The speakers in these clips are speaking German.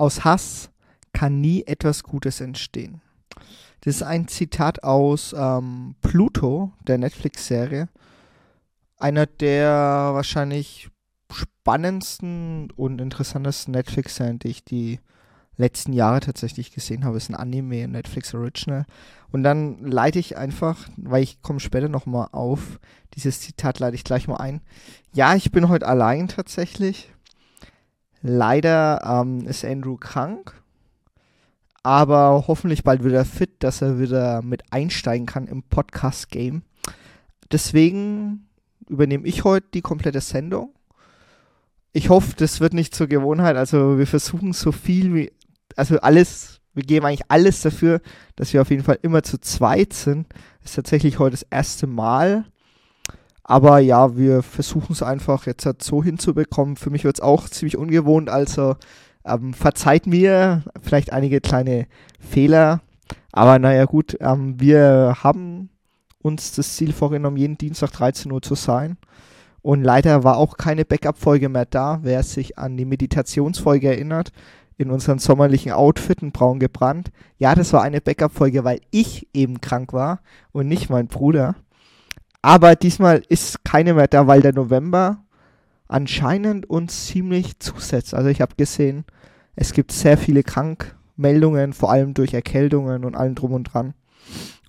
Aus Hass kann nie etwas Gutes entstehen. Das ist ein Zitat aus ähm, Pluto, der Netflix-Serie. Einer der wahrscheinlich spannendsten und interessantesten Netflix-Serien, die ich die letzten Jahre tatsächlich gesehen habe. Ist ein Anime, ein Netflix Original. Und dann leite ich einfach, weil ich komme später nochmal auf, dieses Zitat leite ich gleich mal ein. Ja, ich bin heute allein tatsächlich. Leider ähm, ist Andrew krank aber hoffentlich bald wieder fit, dass er wieder mit einsteigen kann im Podcast-Game. Deswegen übernehme ich heute die komplette Sendung. Ich hoffe, das wird nicht zur Gewohnheit. Also wir versuchen so viel wie, also alles, wir geben eigentlich alles dafür, dass wir auf jeden Fall immer zu zweit sind. Das ist tatsächlich heute das erste Mal. Aber ja, wir versuchen es einfach jetzt halt so hinzubekommen. Für mich wird es auch ziemlich ungewohnt. Also ähm, verzeiht mir vielleicht einige kleine Fehler, aber naja gut, ähm, wir haben uns das Ziel vorgenommen, jeden Dienstag 13 Uhr zu sein. Und leider war auch keine Backup-Folge mehr da. Wer sich an die Meditationsfolge erinnert, in unseren sommerlichen Outfit in braun gebrannt. Ja, das war eine Backup-Folge, weil ich eben krank war und nicht mein Bruder. Aber diesmal ist keine mehr da, weil der November anscheinend uns ziemlich zusetzt. Also ich habe gesehen, es gibt sehr viele Krankmeldungen, vor allem durch Erkältungen und allem drum und dran.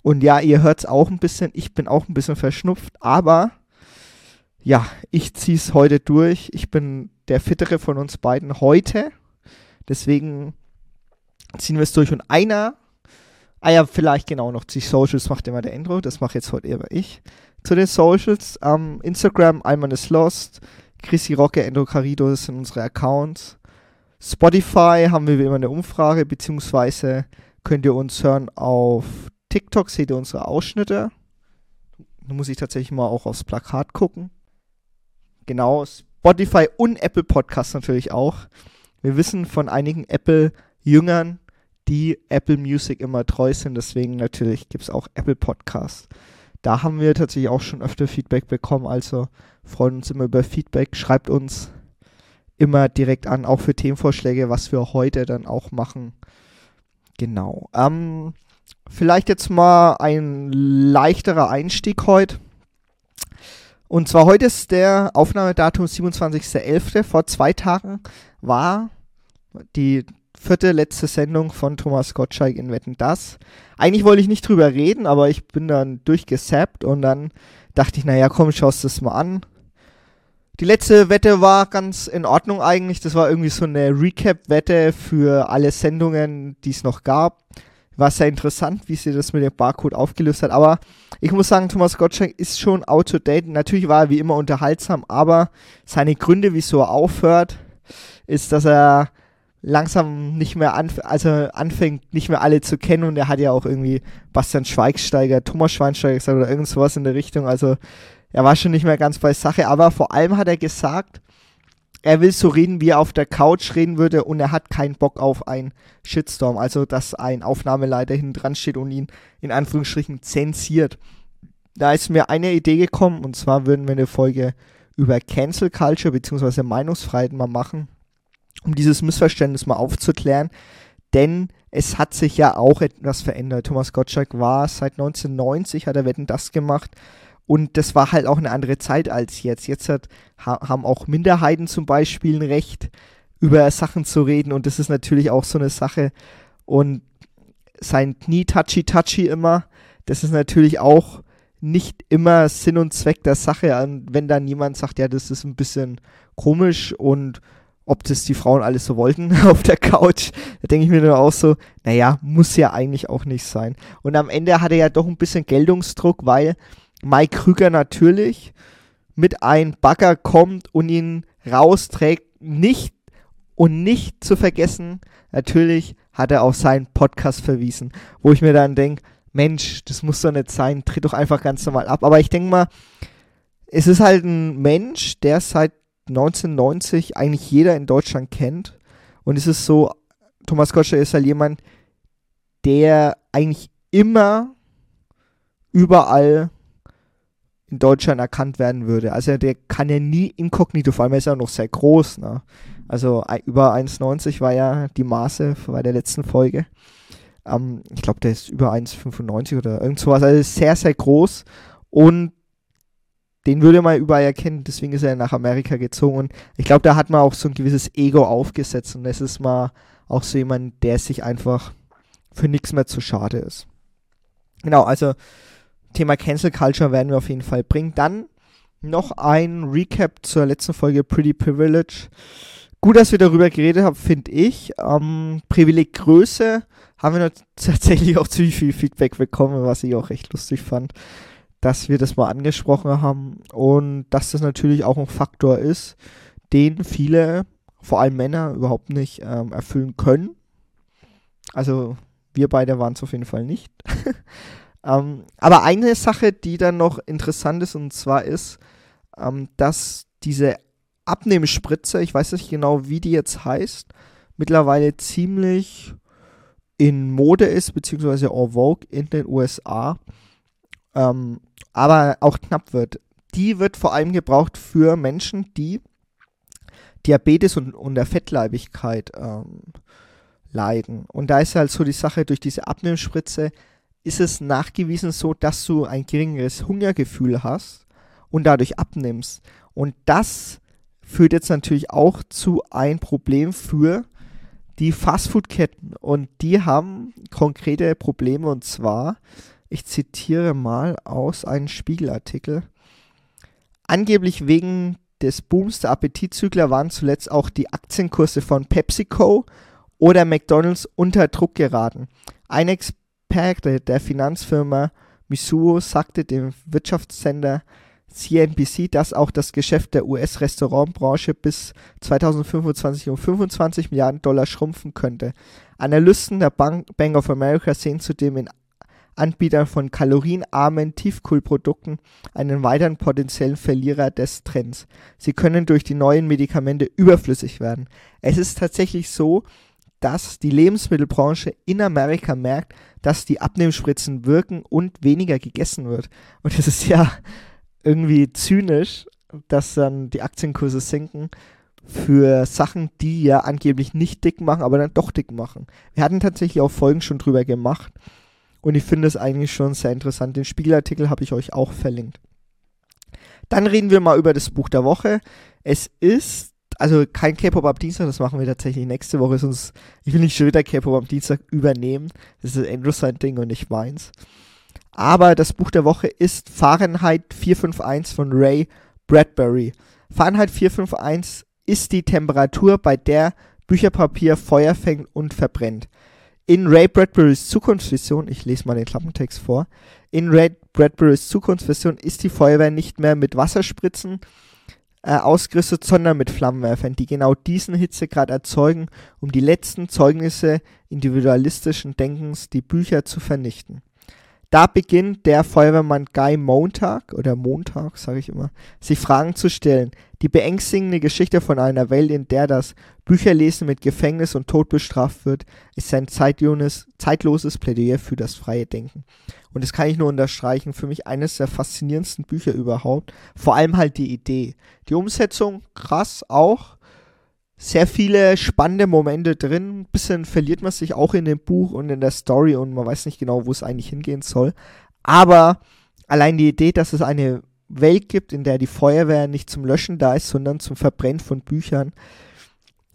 Und ja, ihr hört es auch ein bisschen, ich bin auch ein bisschen verschnupft, aber ja, ich ziehe es heute durch. Ich bin der fittere von uns beiden heute. Deswegen ziehen wir es durch. Und einer, ah ja, vielleicht genau noch, die Socials macht immer der Intro, das mache jetzt heute eher ich. Zu den Socials, ähm, Instagram, Alman is Lost, Chrissy Rocke, Endo Carido, sind unsere Accounts. Spotify haben wir wie immer eine Umfrage, beziehungsweise könnt ihr uns hören auf TikTok, seht ihr unsere Ausschnitte. Da muss ich tatsächlich mal auch aufs Plakat gucken. Genau, Spotify und Apple Podcasts natürlich auch. Wir wissen von einigen Apple-Jüngern, die Apple Music immer treu sind, deswegen natürlich gibt es auch Apple Podcasts. Da haben wir tatsächlich auch schon öfter Feedback bekommen, also freuen uns immer über Feedback. Schreibt uns immer direkt an, auch für Themenvorschläge, was wir heute dann auch machen. Genau. Ähm, vielleicht jetzt mal ein leichterer Einstieg heute. Und zwar heute ist der Aufnahmedatum 27.11. Vor zwei Tagen war die vierte letzte Sendung von Thomas Gottschalk in Wetten Das. Eigentlich wollte ich nicht drüber reden, aber ich bin dann durchgesappt und dann dachte ich, naja, komm, schaust das mal an. Die letzte Wette war ganz in Ordnung eigentlich. Das war irgendwie so eine Recap-Wette für alle Sendungen, die es noch gab. War sehr interessant, wie sie das mit dem Barcode aufgelöst hat. Aber ich muss sagen, Thomas Gottschalk ist schon out to date. Natürlich war er wie immer unterhaltsam, aber seine Gründe, wieso er aufhört, ist, dass er langsam nicht mehr anf also anfängt, nicht mehr alle zu kennen. Und er hat ja auch irgendwie Bastian Schweigsteiger, Thomas Schweinsteiger gesagt oder irgend sowas in der Richtung. Also er war schon nicht mehr ganz bei Sache, aber vor allem hat er gesagt, er will so reden, wie er auf der Couch reden würde und er hat keinen Bock auf einen Shitstorm, also dass ein Aufnahmeleiter hinten dran steht und ihn in Anführungsstrichen zensiert. Da ist mir eine Idee gekommen und zwar würden wir eine Folge über Cancel Culture bzw. Meinungsfreiheit mal machen, um dieses Missverständnis mal aufzuklären, denn es hat sich ja auch etwas verändert. Thomas Gottschalk war seit 1990, hat er Wetten das gemacht und das war halt auch eine andere Zeit als jetzt. Jetzt hat, haben auch Minderheiten zum Beispiel ein Recht, über Sachen zu reden. Und das ist natürlich auch so eine Sache. Und sein Knie touchy-touchy immer, das ist natürlich auch nicht immer Sinn und Zweck der Sache. Und wenn dann jemand sagt, ja, das ist ein bisschen komisch und ob das die Frauen alles so wollten auf der Couch, da denke ich mir dann auch so, naja, muss ja eigentlich auch nicht sein. Und am Ende hat er ja doch ein bisschen Geltungsdruck, weil Mike Krüger natürlich mit ein Bagger kommt und ihn rausträgt. Nicht und nicht zu vergessen, natürlich hat er auf seinen Podcast verwiesen, wo ich mir dann denke, Mensch, das muss doch nicht sein, tritt doch einfach ganz normal ab. Aber ich denke mal, es ist halt ein Mensch, der seit 1990 eigentlich jeder in Deutschland kennt. Und es ist so, Thomas Gottschalk ist halt jemand, der eigentlich immer überall in Deutschland erkannt werden würde. Also der kann ja nie inkognito, vor allem ist er noch sehr groß, ne? Also über 1,90 war ja die Maße bei der letzten Folge. Ähm, ich glaube, der ist über 1,95 oder irgend sowas. Also sehr, sehr groß. Und den würde man überall erkennen, deswegen ist er nach Amerika gezogen. Ich glaube, da hat man auch so ein gewisses Ego aufgesetzt. Und das ist mal auch so jemand, der sich einfach für nichts mehr zu schade ist. Genau, also Thema Cancel Culture werden wir auf jeden Fall bringen. Dann noch ein Recap zur letzten Folge Pretty Privilege. Gut, dass wir darüber geredet haben, finde ich. Ähm, Privileg Größe haben wir tatsächlich auch ziemlich viel Feedback bekommen, was ich auch recht lustig fand, dass wir das mal angesprochen haben und dass das natürlich auch ein Faktor ist, den viele, vor allem Männer, überhaupt nicht ähm, erfüllen können. Also wir beide waren es auf jeden Fall nicht. ähm, aber eine Sache, die dann noch interessant ist, und zwar ist, ähm, dass diese Abnehmspritze, ich weiß nicht genau, wie die jetzt heißt, mittlerweile ziemlich in Mode ist, beziehungsweise en vogue in den USA, ähm, aber auch knapp wird. Die wird vor allem gebraucht für Menschen, die Diabetes und unter Fettleibigkeit ähm, leiden. Und da ist halt so die Sache, durch diese Abnehmspritze ist es nachgewiesen so, dass du ein geringeres Hungergefühl hast und dadurch abnimmst. Und das führt jetzt natürlich auch zu ein Problem für die Fastfood-Ketten. Und die haben konkrete Probleme und zwar, ich zitiere mal aus einem Spiegelartikel, angeblich wegen des Booms der Appetitzügler waren zuletzt auch die Aktienkurse von PepsiCo oder McDonald's unter Druck geraten. Ein Experte der Finanzfirma Misuo sagte dem Wirtschaftssender CNBC, dass auch das Geschäft der US-Restaurantbranche bis 2025 um 25 Milliarden Dollar schrumpfen könnte. Analysten der Bank, Bank of America sehen zudem in Anbietern von kalorienarmen Tiefkühlprodukten einen weiteren potenziellen Verlierer des Trends. Sie können durch die neuen Medikamente überflüssig werden. Es ist tatsächlich so, dass die Lebensmittelbranche in Amerika merkt, dass die Abnehmspritzen wirken und weniger gegessen wird. Und es ist ja irgendwie zynisch, dass dann die Aktienkurse sinken für Sachen, die ja angeblich nicht dick machen, aber dann doch dick machen. Wir hatten tatsächlich auch Folgen schon drüber gemacht und ich finde es eigentlich schon sehr interessant. Den Spiegelartikel habe ich euch auch verlinkt. Dann reden wir mal über das Buch der Woche. Es ist also kein K-Pop am Dienstag, das machen wir tatsächlich nächste Woche, sonst ich will nicht schon wieder K-Pop am Dienstag übernehmen. Das ist Andrew sein Ding und nicht meins. Aber das Buch der Woche ist Fahrenheit 451 von Ray Bradbury. Fahrenheit 451 ist die Temperatur, bei der Bücherpapier Feuer fängt und verbrennt. In Ray Bradburys Zukunftsvision, ich lese mal den Klappentext vor, in Ray Bradburys Zukunftsvision ist die Feuerwehr nicht mehr mit Wasserspritzen äh, ausgerüstet, sondern mit Flammenwerfern, die genau diesen Hitzegrad erzeugen, um die letzten Zeugnisse individualistischen Denkens, die Bücher zu vernichten. Da beginnt der Feuerwehrmann Guy Montag, oder Montag, sage ich immer, sich Fragen zu stellen. Die beängstigende Geschichte von einer Welt, in der das Bücherlesen mit Gefängnis und Tod bestraft wird, ist ein zeitloses Plädoyer für das freie Denken. Und das kann ich nur unterstreichen. Für mich eines der faszinierendsten Bücher überhaupt. Vor allem halt die Idee. Die Umsetzung, krass auch. Sehr viele spannende Momente drin. Ein bisschen verliert man sich auch in dem Buch und in der Story und man weiß nicht genau, wo es eigentlich hingehen soll. Aber allein die Idee, dass es eine Welt gibt, in der die Feuerwehr nicht zum Löschen da ist, sondern zum Verbrennen von Büchern,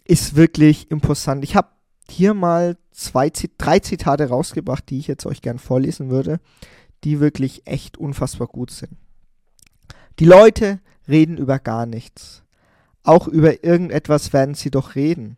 ist wirklich imposant. Ich habe hier mal zwei, drei Zitate rausgebracht, die ich jetzt euch gern vorlesen würde, die wirklich echt unfassbar gut sind. Die Leute reden über gar nichts. Auch über irgendetwas werden sie doch reden.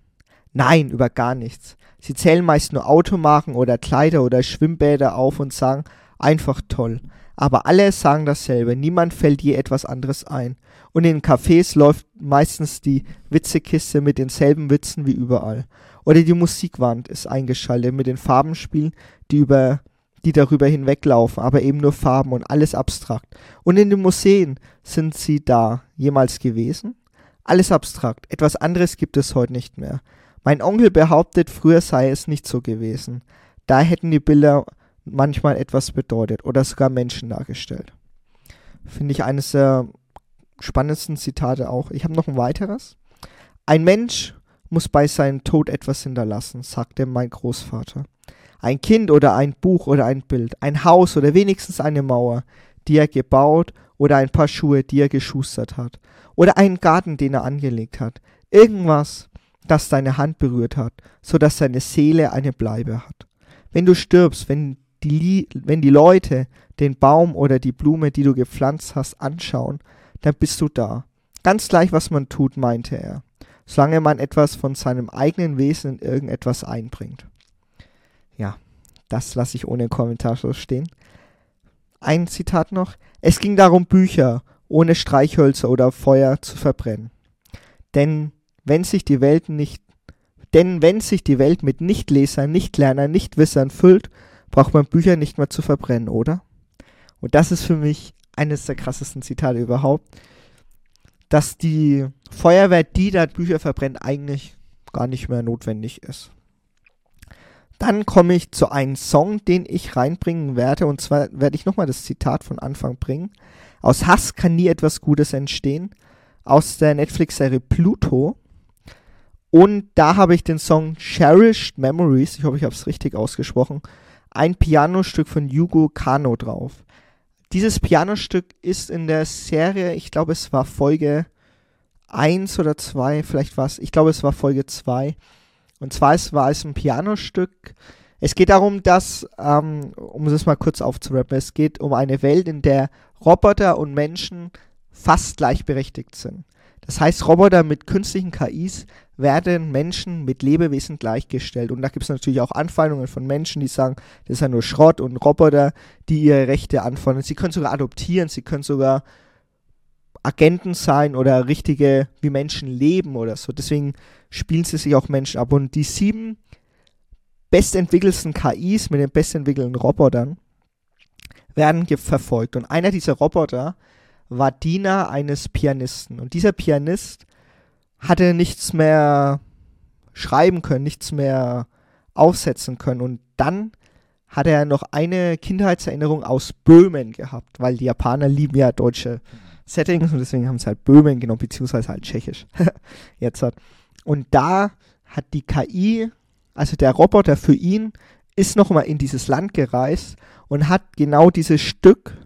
Nein, über gar nichts. Sie zählen meist nur Automarken oder Kleider oder Schwimmbäder auf und sagen, einfach toll. Aber alle sagen dasselbe, niemand fällt je etwas anderes ein. Und in Cafés läuft meistens die Witzekiste mit denselben Witzen wie überall. Oder die Musikwand ist eingeschaltet mit den Farbenspielen, die über die darüber hinweglaufen, aber eben nur Farben und alles abstrakt. Und in den Museen sind sie da jemals gewesen? Alles abstrakt. Etwas anderes gibt es heute nicht mehr. Mein Onkel behauptet, früher sei es nicht so gewesen. Da hätten die Bilder manchmal etwas bedeutet oder sogar Menschen dargestellt. Finde ich eines der spannendsten Zitate auch. Ich habe noch ein weiteres. Ein Mensch muss bei seinem Tod etwas hinterlassen, sagte mein Großvater. Ein Kind oder ein Buch oder ein Bild, ein Haus oder wenigstens eine Mauer, die er gebaut oder ein paar Schuhe, die er geschustert hat, oder einen Garten, den er angelegt hat, irgendwas, das deine Hand berührt hat, so dass seine Seele eine Bleibe hat. Wenn du stirbst, wenn die, wenn die Leute den Baum oder die Blume, die du gepflanzt hast, anschauen, dann bist du da. Ganz gleich, was man tut, meinte er, solange man etwas von seinem eigenen Wesen in irgendetwas einbringt. Ja, das lasse ich ohne Kommentar so stehen. Ein Zitat noch. Es ging darum, Bücher ohne Streichhölzer oder Feuer zu verbrennen. Denn wenn sich die Welt nicht denn wenn sich die Welt mit Nichtlesern, Nichtlernern, Nichtwissern füllt, braucht man Bücher nicht mehr zu verbrennen, oder? Und das ist für mich eines der krassesten Zitate überhaupt, dass die Feuerwehr, die da Bücher verbrennt, eigentlich gar nicht mehr notwendig ist. Dann komme ich zu einem Song, den ich reinbringen werde. Und zwar werde ich nochmal das Zitat von Anfang bringen. Aus Hass kann nie etwas Gutes entstehen. Aus der Netflix-Serie Pluto. Und da habe ich den Song Cherished Memories, ich hoffe, ich habe es richtig ausgesprochen, ein Pianostück von Yugo Kano drauf. Dieses Pianostück ist in der Serie, ich glaube, es war Folge 1 oder 2, vielleicht war es, ich glaube, es war Folge 2. Und zwar es war es ein Pianostück. Es geht darum, dass, ähm, um es mal kurz aufzurappen, es geht um eine Welt, in der Roboter und Menschen fast gleichberechtigt sind. Das heißt, Roboter mit künstlichen KIs werden Menschen mit Lebewesen gleichgestellt. Und da gibt es natürlich auch Anfeindungen von Menschen, die sagen, das ist ja nur Schrott und Roboter, die ihre Rechte anfordern. Sie können sogar adoptieren, sie können sogar Agenten sein oder richtige, wie Menschen leben oder so. Deswegen spielen sie sich auch Menschen ab. Und die sieben bestentwickelsten KIs mit den bestentwickelten Robotern werden verfolgt. Und einer dieser Roboter war Diener eines Pianisten. Und dieser Pianist hatte nichts mehr schreiben können, nichts mehr aufsetzen können. Und dann hat er noch eine Kindheitserinnerung aus Böhmen gehabt, weil die Japaner lieben ja deutsche Settings und deswegen haben sie halt Böhmen genommen, beziehungsweise halt Tschechisch. Jetzt hat. Und da hat die KI, also der Roboter für ihn, ist nochmal in dieses Land gereist und hat genau dieses Stück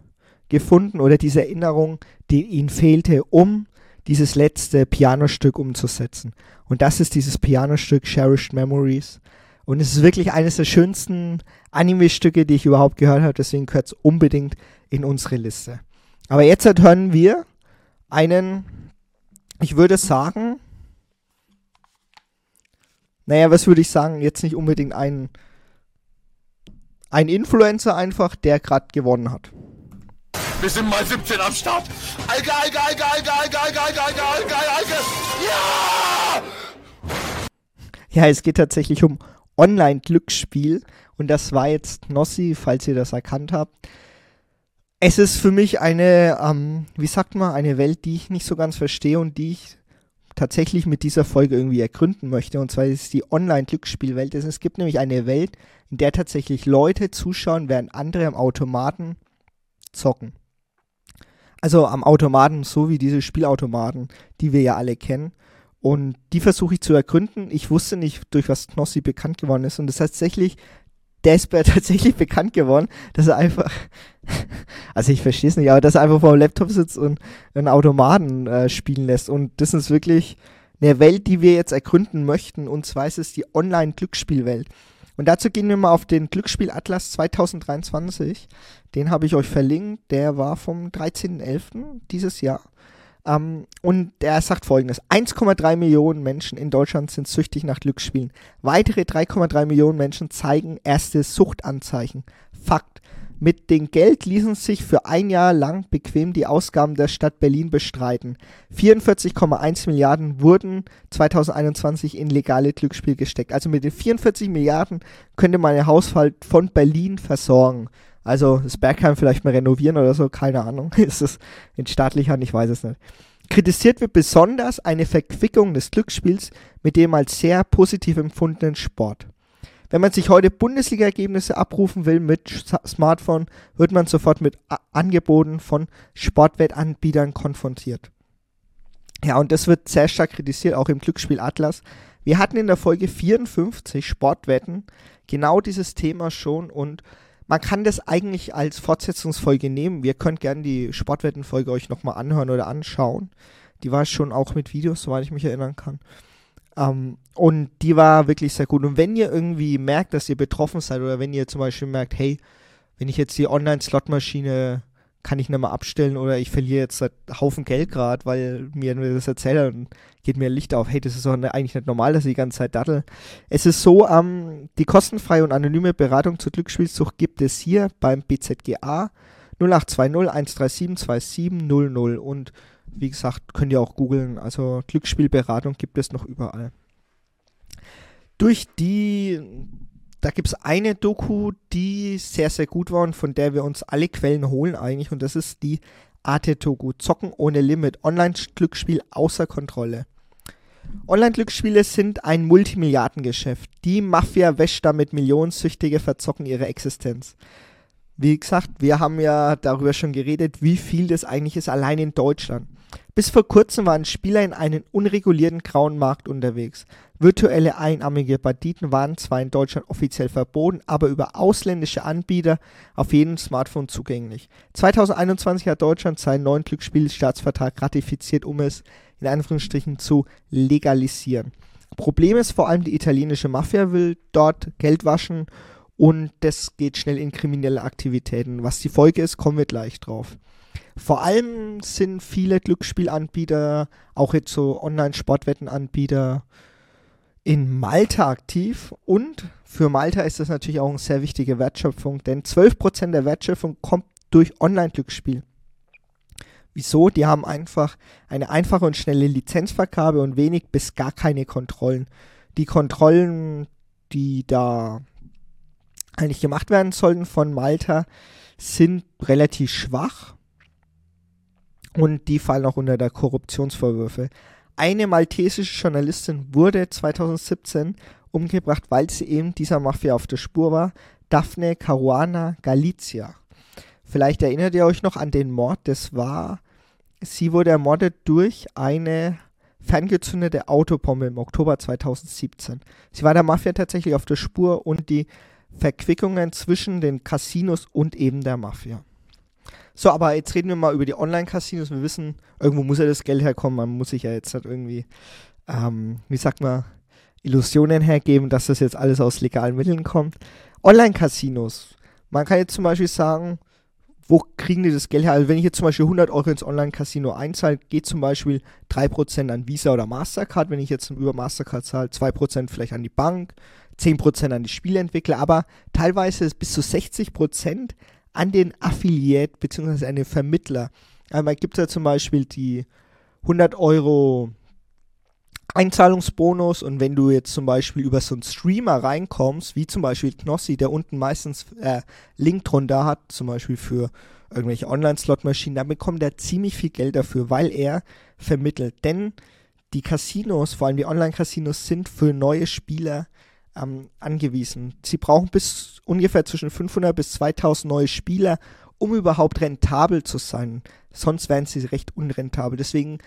gefunden oder diese Erinnerung, die ihm fehlte, um dieses letzte Pianostück umzusetzen. Und das ist dieses Pianostück Cherished Memories. Und es ist wirklich eines der schönsten Anime-Stücke, die ich überhaupt gehört habe. Deswegen gehört es unbedingt in unsere Liste. Aber jetzt hören wir einen, ich würde sagen, naja, was würde ich sagen, jetzt nicht unbedingt ein, ein Influencer einfach, der gerade gewonnen hat. Wir sind mal 17 am Start. Alge, Alge, Alge, Alge, Alge, Alge, Alge, Alge, Alge, Alge. Ja! Ja, es geht tatsächlich um Online-Glücksspiel. Und das war jetzt Nossi, falls ihr das erkannt habt. Es ist für mich eine, ähm, wie sagt man, eine Welt, die ich nicht so ganz verstehe und die ich tatsächlich mit dieser Folge irgendwie ergründen möchte. Und zwar ist die Online-Glücksspielwelt. Es gibt nämlich eine Welt, in der tatsächlich Leute zuschauen, während andere am Automaten zocken. Also am Automaten, so wie diese Spielautomaten, die wir ja alle kennen. Und die versuche ich zu ergründen. Ich wusste nicht, durch was Knossi bekannt geworden ist. Und das tatsächlich, der ist tatsächlich bekannt geworden, dass er einfach, also ich verstehe es nicht, aber dass er einfach vor dem Laptop sitzt und einen Automaten äh, spielen lässt. Und das ist wirklich eine Welt, die wir jetzt ergründen möchten. Und zwar ist es die Online-Glücksspielwelt. Und dazu gehen wir mal auf den Glücksspielatlas 2023. Den habe ich euch verlinkt. Der war vom 13.11. dieses Jahr. Ähm, und er sagt folgendes: 1,3 Millionen Menschen in Deutschland sind süchtig nach Glücksspielen. Weitere 3,3 Millionen Menschen zeigen erste Suchtanzeichen. Fakt. Mit dem Geld ließen sich für ein Jahr lang bequem die Ausgaben der Stadt Berlin bestreiten. 44,1 Milliarden wurden 2021 in legale Glücksspiel gesteckt. Also mit den 44 Milliarden könnte man ein Haushalt von Berlin versorgen. Also das Bergheim vielleicht mal renovieren oder so, keine Ahnung. Ist es in staatlicher Hand, ich weiß es nicht. Kritisiert wird besonders eine Verquickung des Glücksspiels mit dem als sehr positiv empfundenen Sport. Wenn man sich heute Bundesliga-Ergebnisse abrufen will mit Smartphone, wird man sofort mit Angeboten von Sportwettanbietern konfrontiert. Ja, und das wird sehr stark kritisiert, auch im Glücksspiel Atlas Wir hatten in der Folge 54 Sportwetten genau dieses Thema schon und man kann das eigentlich als Fortsetzungsfolge nehmen. Wir könnt gerne die Sportwettenfolge euch nochmal anhören oder anschauen. Die war schon auch mit Videos, soweit ich mich erinnern kann. Ähm, und die war wirklich sehr gut. Und wenn ihr irgendwie merkt, dass ihr betroffen seid oder wenn ihr zum Beispiel merkt, hey, wenn ich jetzt die Online-Slot-Maschine kann ich nicht mehr abstellen oder ich verliere jetzt einen Haufen Geld gerade, weil mir das erzählt und geht mir Licht auf, hey, das ist doch eigentlich nicht normal, dass ich die ganze Zeit dattel. Es ist so, ähm, die kostenfreie und anonyme Beratung zur Glücksspielsucht gibt es hier beim BZGA 0820 137 2700 und wie gesagt, könnt ihr auch googeln, also Glücksspielberatung gibt es noch überall. Durch die da gibt es eine Doku, die sehr, sehr gut war und von der wir uns alle Quellen holen eigentlich. Und das ist die Arte-Doku. Zocken ohne Limit. Online-Glücksspiel außer Kontrolle. Online-Glücksspiele sind ein Multimilliardengeschäft. Die Mafia wäscht damit Millionensüchtige verzocken ihre Existenz. Wie gesagt, wir haben ja darüber schon geredet, wie viel das eigentlich ist, allein in Deutschland. Bis vor kurzem waren Spieler in einem unregulierten grauen Markt unterwegs. Virtuelle einarmige Banditen waren zwar in Deutschland offiziell verboten, aber über ausländische Anbieter auf jedem Smartphone zugänglich. 2021 hat Deutschland seinen neuen Glücksspielstaatsvertrag ratifiziert, um es in Anführungsstrichen zu legalisieren. Problem ist vor allem, die italienische Mafia will dort Geld waschen und das geht schnell in kriminelle Aktivitäten. Was die Folge ist, kommen wir gleich drauf. Vor allem sind viele Glücksspielanbieter, auch jetzt so Online-Sportwettenanbieter, in Malta aktiv und für Malta ist das natürlich auch eine sehr wichtige Wertschöpfung, denn 12% der Wertschöpfung kommt durch Online-Glücksspiel. Wieso? Die haben einfach eine einfache und schnelle Lizenzvergabe und wenig bis gar keine Kontrollen. Die Kontrollen, die da eigentlich gemacht werden sollten von Malta, sind relativ schwach und die fallen auch unter der Korruptionsvorwürfe. Eine maltesische Journalistin wurde 2017 umgebracht, weil sie eben dieser Mafia auf der Spur war. Daphne Caruana Galizia. Vielleicht erinnert ihr euch noch an den Mord. Das war, sie wurde ermordet durch eine ferngezündete Autobombe im Oktober 2017. Sie war der Mafia tatsächlich auf der Spur und die Verquickungen zwischen den Casinos und eben der Mafia. So, aber jetzt reden wir mal über die Online-Casinos. Wir wissen, irgendwo muss ja das Geld herkommen. Man muss sich ja jetzt halt irgendwie, ähm, wie sagt man, Illusionen hergeben, dass das jetzt alles aus legalen Mitteln kommt. Online-Casinos. Man kann jetzt zum Beispiel sagen, wo kriegen die das Geld her? Also wenn ich jetzt zum Beispiel 100 Euro ins Online-Casino einzahle, geht zum Beispiel 3% an Visa oder Mastercard. Wenn ich jetzt über Mastercard zahle, 2% vielleicht an die Bank, 10% an die Spieleentwickler, aber teilweise bis zu 60% an den Affiliate bzw. an den Vermittler. Einmal gibt es ja zum Beispiel die 100 Euro Einzahlungsbonus und wenn du jetzt zum Beispiel über so einen Streamer reinkommst, wie zum Beispiel Knossi, der unten meistens äh, Link drunter hat, zum Beispiel für irgendwelche Online-Slot-Maschinen, dann bekommt er ziemlich viel Geld dafür, weil er vermittelt. Denn die Casinos, vor allem die Online-Casinos, sind für neue Spieler ähm, angewiesen. Sie brauchen bis ungefähr zwischen 500 bis 2000 neue Spieler, um überhaupt rentabel zu sein. Sonst wären sie recht unrentabel. Deswegen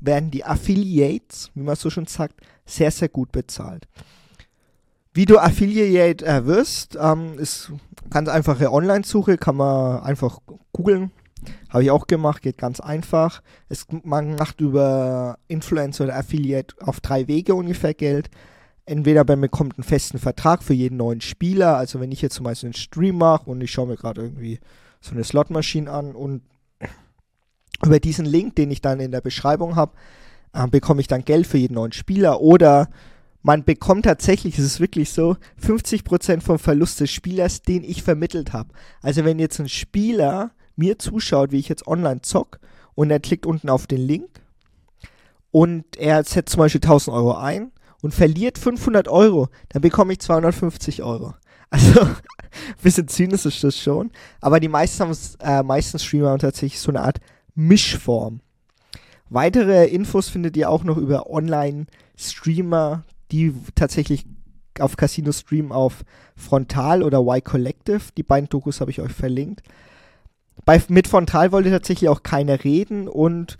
werden die Affiliates, wie man so schon sagt, sehr, sehr gut bezahlt. Wie du Affiliate äh, wirst, ähm, ist ganz einfache Online-Suche, kann man einfach googeln. Habe ich auch gemacht, geht ganz einfach. Es, man macht über Influencer oder Affiliate auf drei Wege ungefähr Geld entweder man bekommt einen festen Vertrag für jeden neuen Spieler, also wenn ich jetzt zum Beispiel einen Stream mache und ich schaue mir gerade irgendwie so eine Slotmaschine an und über diesen Link, den ich dann in der Beschreibung habe, äh, bekomme ich dann Geld für jeden neuen Spieler oder man bekommt tatsächlich, es ist wirklich so, 50% vom Verlust des Spielers, den ich vermittelt habe. Also wenn jetzt ein Spieler mir zuschaut, wie ich jetzt online zock und er klickt unten auf den Link und er setzt zum Beispiel 1000 Euro ein und verliert 500 Euro, dann bekomme ich 250 Euro. Also, ein bisschen zynisch ist das schon. Aber die meisten, äh, meisten Streamer haben tatsächlich so eine Art Mischform. Weitere Infos findet ihr auch noch über Online-Streamer, die tatsächlich auf Casino streamen auf Frontal oder Y Collective. Die beiden Dokus habe ich euch verlinkt. Bei, mit Frontal wollte tatsächlich auch keiner reden und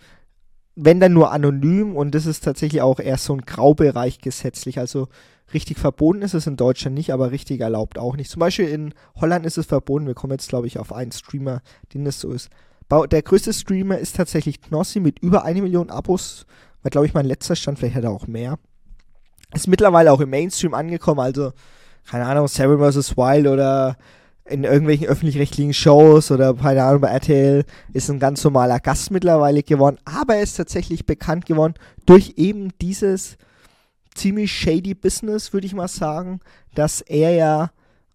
wenn dann nur anonym und das ist tatsächlich auch erst so ein Graubereich gesetzlich. Also richtig verboten ist es in Deutschland nicht, aber richtig erlaubt auch nicht. Zum Beispiel in Holland ist es verboten. Wir kommen jetzt, glaube ich, auf einen Streamer, den das so ist. Der größte Streamer ist tatsächlich Knossi mit über eine Million Abos. War, glaube ich, mein letzter Stand. Vielleicht hat er auch mehr. Ist mittlerweile auch im Mainstream angekommen. Also, keine Ahnung, Seven vs. Wild oder in irgendwelchen öffentlich-rechtlichen Shows oder keine Ahnung bei RTL ist ein ganz normaler Gast mittlerweile geworden, aber er ist tatsächlich bekannt geworden durch eben dieses ziemlich shady Business, würde ich mal sagen, dass er ja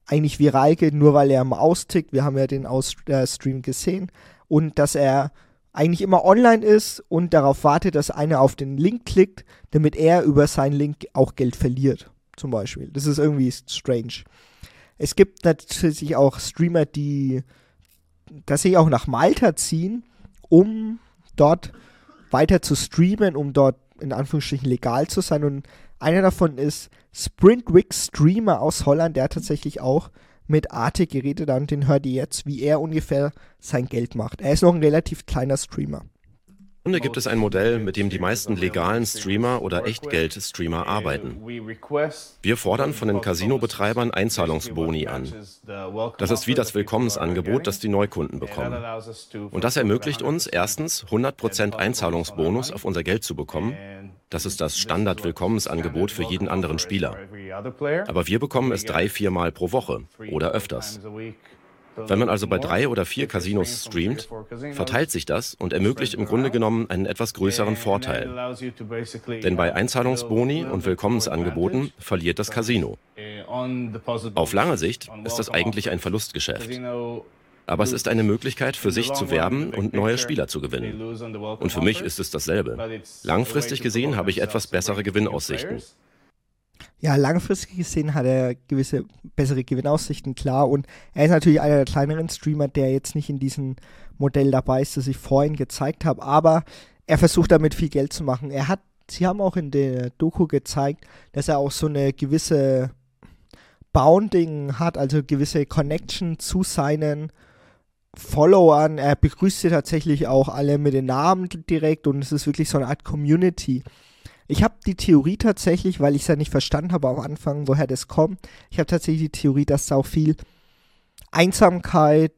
eigentlich viral geht, nur weil er mal austickt. Wir haben ja den Aus äh, gesehen und dass er eigentlich immer online ist und darauf wartet, dass einer auf den Link klickt, damit er über seinen Link auch Geld verliert, zum Beispiel. Das ist irgendwie strange. Es gibt natürlich auch Streamer, die sie auch nach Malta ziehen, um dort weiter zu streamen, um dort in Anführungsstrichen legal zu sein. Und einer davon ist Sprintwick Streamer aus Holland, der tatsächlich auch mit Arte geredet und den hört ihr jetzt, wie er ungefähr sein Geld macht. Er ist noch ein relativ kleiner Streamer. Grunde gibt es ein Modell, mit dem die meisten legalen Streamer oder Echtgeld-Streamer arbeiten. Wir fordern von den Casino-Betreibern Einzahlungsboni an. Das ist wie das Willkommensangebot, das die Neukunden bekommen. Und das ermöglicht uns erstens 100% Einzahlungsbonus auf unser Geld zu bekommen. Das ist das Standard-Willkommensangebot für jeden anderen Spieler. Aber wir bekommen es drei, vier Mal pro Woche oder öfters. Wenn man also bei drei oder vier Casinos streamt, verteilt sich das und ermöglicht im Grunde genommen einen etwas größeren Vorteil. Denn bei Einzahlungsboni und Willkommensangeboten verliert das Casino. Auf lange Sicht ist das eigentlich ein Verlustgeschäft. Aber es ist eine Möglichkeit für sich zu werben und neue Spieler zu gewinnen. Und für mich ist es dasselbe. Langfristig gesehen habe ich etwas bessere Gewinnaussichten. Ja, langfristig gesehen hat er gewisse bessere Gewinnaussichten, klar. Und er ist natürlich einer der kleineren Streamer, der jetzt nicht in diesem Modell dabei ist, das ich vorhin gezeigt habe. Aber er versucht damit viel Geld zu machen. Er hat, sie haben auch in der Doku gezeigt, dass er auch so eine gewisse Bounding hat, also gewisse Connection zu seinen Followern. Er begrüßt sie tatsächlich auch alle mit den Namen direkt und es ist wirklich so eine Art Community. Ich habe die Theorie tatsächlich, weil ich es ja nicht verstanden habe am Anfang, woher das kommt. Ich habe tatsächlich die Theorie, dass da auch viel Einsamkeit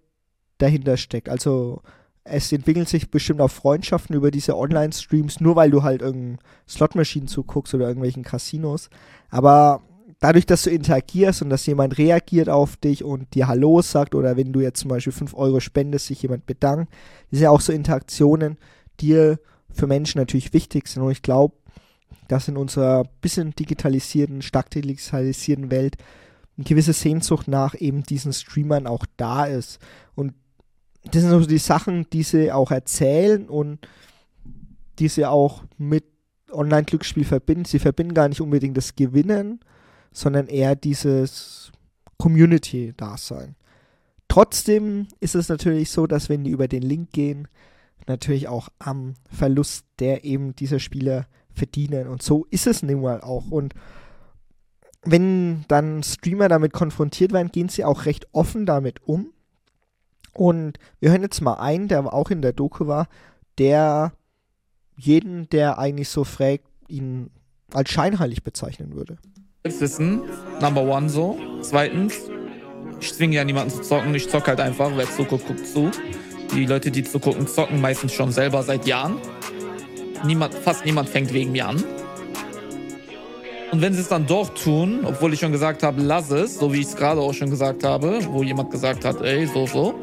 dahinter steckt. Also es entwickelt sich bestimmt auch Freundschaften über diese Online-Streams, nur weil du halt irgendeinen Slotmaschinen zuguckst oder irgendwelchen Casinos. Aber dadurch, dass du interagierst und dass jemand reagiert auf dich und dir Hallo sagt oder wenn du jetzt zum Beispiel 5 Euro spendest, sich jemand bedankt, das sind ja auch so Interaktionen, die für Menschen natürlich wichtig sind. Und ich glaube, dass in unserer bisschen digitalisierten, stark digitalisierten Welt eine gewisse Sehnsucht nach eben diesen Streamern auch da ist. Und das sind so die Sachen, die sie auch erzählen und die sie auch mit Online-Glücksspiel verbinden. Sie verbinden gar nicht unbedingt das Gewinnen, sondern eher dieses Community-Dasein. Trotzdem ist es natürlich so, dass wenn die über den Link gehen, natürlich auch am Verlust der eben dieser Spieler verdienen. Und so ist es nun mal auch. Und wenn dann Streamer damit konfrontiert werden, gehen sie auch recht offen damit um. Und wir hören jetzt mal einen, der auch in der Doku war, der jeden, der eigentlich so fragt, ihn als scheinheilig bezeichnen würde. Wissen, Number One so. Zweitens, ich zwinge ja niemanden zu zocken, ich zock halt einfach, wer zuguckt, guckt zu. Die Leute, die zugucken, zocken meistens schon selber seit Jahren. Niemand, fast niemand fängt wegen mir an. Und wenn sie es dann doch tun, obwohl ich schon gesagt habe, lass es, so wie ich es gerade auch schon gesagt habe, wo jemand gesagt hat, ey, so, so,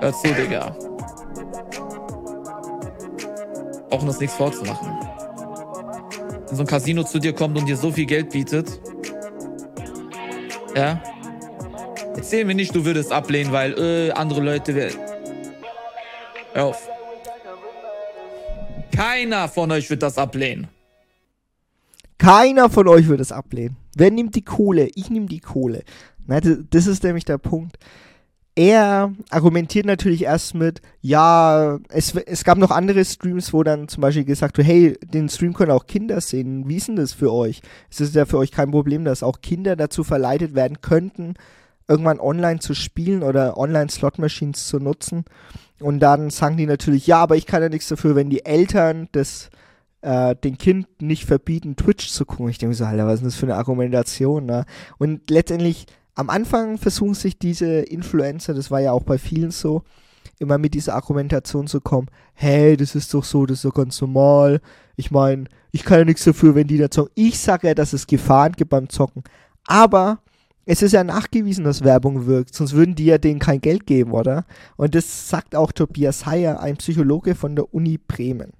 hör zu, Digga. Brauchen uns nichts vorzumachen. Wenn so ein Casino zu dir kommt und dir so viel Geld bietet, ja, erzähl mir nicht, du würdest ablehnen, weil äh, andere Leute. Hör auf. Keiner von euch wird das ablehnen. Keiner von euch wird es ablehnen. Wer nimmt die Kohle? Ich nehme die Kohle. Na, das ist nämlich der Punkt. Er argumentiert natürlich erst mit, ja, es, es gab noch andere Streams, wo dann zum Beispiel gesagt wird, hey, den Stream können auch Kinder sehen. Wie ist denn das für euch? Es ist ja für euch kein Problem, dass auch Kinder dazu verleitet werden könnten, irgendwann online zu spielen oder online Slot-Machines zu nutzen. Und dann sagen die natürlich, ja, aber ich kann ja nichts dafür, wenn die Eltern das äh, den Kind nicht verbieten, Twitch zu gucken. Ich denke so, Alter, was ist das für eine Argumentation? Ne? Und letztendlich, am Anfang versuchen sich diese Influencer, das war ja auch bei vielen so, immer mit dieser Argumentation zu kommen, hey, das ist doch so, das ist doch ganz normal. Ich meine, ich kann ja nichts dafür, wenn die da zocken. Ich sage ja, dass es Gefahren gibt beim Zocken. Aber es ist ja nachgewiesen, dass Werbung wirkt, sonst würden die ja denen kein Geld geben, oder? Und das sagt auch Tobias Heyer, ein Psychologe von der Uni Bremen.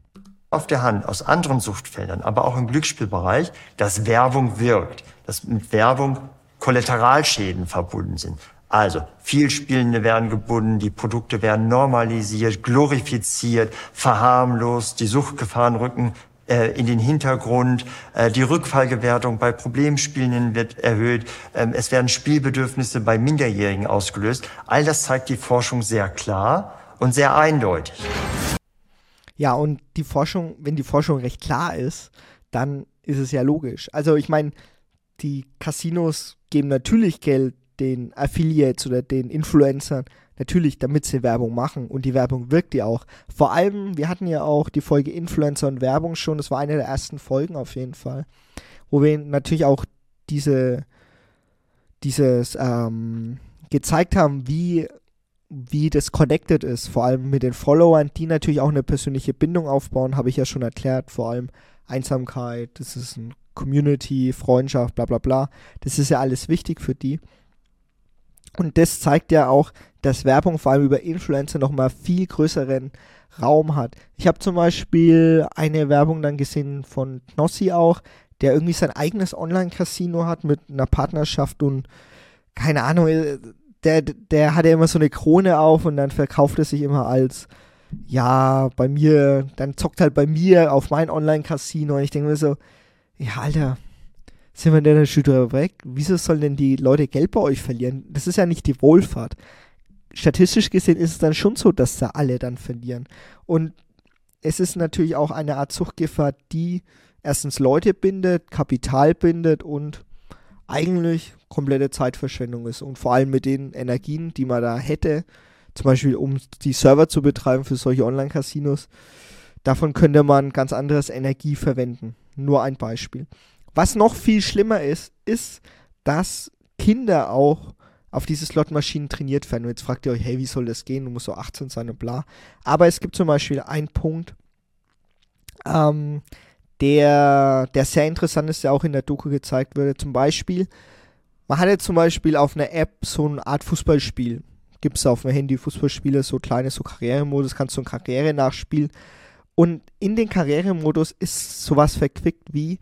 Auf der Hand aus anderen Suchtfeldern, aber auch im Glücksspielbereich, dass Werbung wirkt, dass mit Werbung Kollateralschäden verbunden sind. Also, Vielspielende werden gebunden, die Produkte werden normalisiert, glorifiziert, verharmlost, die Suchtgefahren rücken in den Hintergrund, äh, die Rückfallgewertung bei Problemspielenden wird erhöht, ähm, es werden Spielbedürfnisse bei Minderjährigen ausgelöst. All das zeigt die Forschung sehr klar und sehr eindeutig. Ja, und die Forschung, wenn die Forschung recht klar ist, dann ist es ja logisch. Also ich meine, die Casinos geben natürlich Geld den Affiliates oder den Influencern, natürlich, damit sie Werbung machen und die Werbung wirkt ja auch. Vor allem, wir hatten ja auch die Folge Influencer und Werbung schon, das war eine der ersten Folgen auf jeden Fall, wo wir natürlich auch diese, dieses ähm, gezeigt haben, wie wie das connected ist, vor allem mit den Followern, die natürlich auch eine persönliche Bindung aufbauen, habe ich ja schon erklärt, vor allem Einsamkeit, das ist ein Community, Freundschaft, bla bla bla. Das ist ja alles wichtig für die. Und das zeigt ja auch, dass Werbung vor allem über Influencer nochmal viel größeren Raum hat. Ich habe zum Beispiel eine Werbung dann gesehen von Knossi auch, der irgendwie sein eigenes Online-Casino hat mit einer Partnerschaft und keine Ahnung, äh, der, der hatte immer so eine Krone auf und dann verkauft er sich immer als, ja, bei mir, dann zockt halt bei mir auf mein Online-Casino und ich denke mir so, ja, Alter, sind wir denn schon weg? Wieso sollen denn die Leute Geld bei euch verlieren? Das ist ja nicht die Wohlfahrt. Statistisch gesehen ist es dann schon so, dass da alle dann verlieren. Und es ist natürlich auch eine Art Suchtgefahr, die erstens Leute bindet, Kapital bindet und eigentlich komplette Zeitverschwendung ist. Und vor allem mit den Energien, die man da hätte, zum Beispiel um die Server zu betreiben für solche Online-Casinos, davon könnte man ganz anderes Energie verwenden. Nur ein Beispiel. Was noch viel schlimmer ist, ist, dass Kinder auch auf diese Slotmaschinen trainiert werden. Und jetzt fragt ihr euch, hey, wie soll das gehen? Du musst so 18 sein und bla. Aber es gibt zum Beispiel einen Punkt, ähm, der, der sehr interessant ist, der auch in der Doku gezeigt wurde. Zum Beispiel, man hatte zum Beispiel auf einer App so eine Art Fußballspiel. Gibt es auf dem Handy Fußballspiele, so kleine, so Karrieremodus, kannst du eine Karriere nachspielen. Und in den Karrieremodus ist sowas verquickt wie,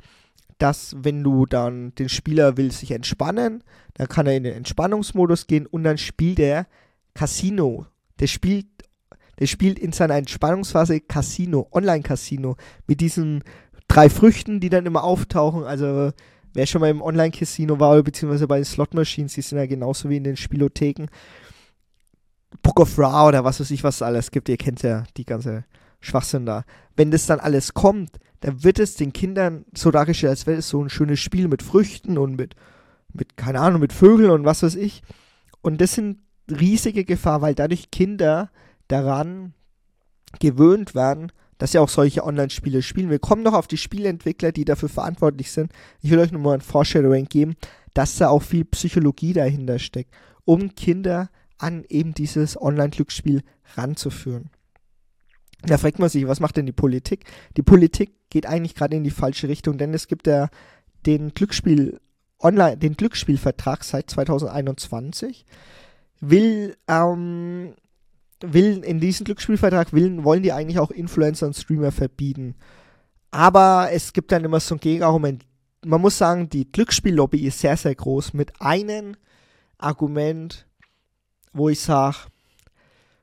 dass wenn du dann den Spieler will sich entspannen, dann kann er in den Entspannungsmodus gehen und dann spielt er Casino. Der spielt, der spielt in seiner Entspannungsphase Casino, Online-Casino, mit diesen drei Früchten, die dann immer auftauchen. Also wer schon mal im Online-Casino war, beziehungsweise bei den Slot-Machines, die sind ja genauso wie in den Spielotheken. Book of Ra oder was weiß ich, was es alles gibt. Ihr kennt ja die ganze Schwachsinn da. Wenn das dann alles kommt, dann wird es den Kindern so dargestellt, als wäre es so ein schönes Spiel mit Früchten und mit, mit, keine Ahnung, mit Vögeln und was weiß ich. Und das sind riesige Gefahr, weil dadurch Kinder daran gewöhnt werden, dass sie auch solche Online-Spiele spielen. Wir kommen noch auf die Spieleentwickler, die dafür verantwortlich sind. Ich will euch nur mal ein Foreshadowing geben, dass da auch viel Psychologie dahinter steckt, um Kinder an eben dieses Online-Glücksspiel ranzuführen. Da fragt man sich, was macht denn die Politik? Die Politik geht eigentlich gerade in die falsche Richtung, denn es gibt ja den Glücksspiel online, den Glücksspielvertrag seit 2021 will ähm, will in diesem Glücksspielvertrag will, wollen die eigentlich auch Influencer und Streamer verbieten. Aber es gibt dann immer so ein Gegenargument. Man muss sagen, die Glücksspiellobby ist sehr, sehr groß mit einem Argument, wo ich sage,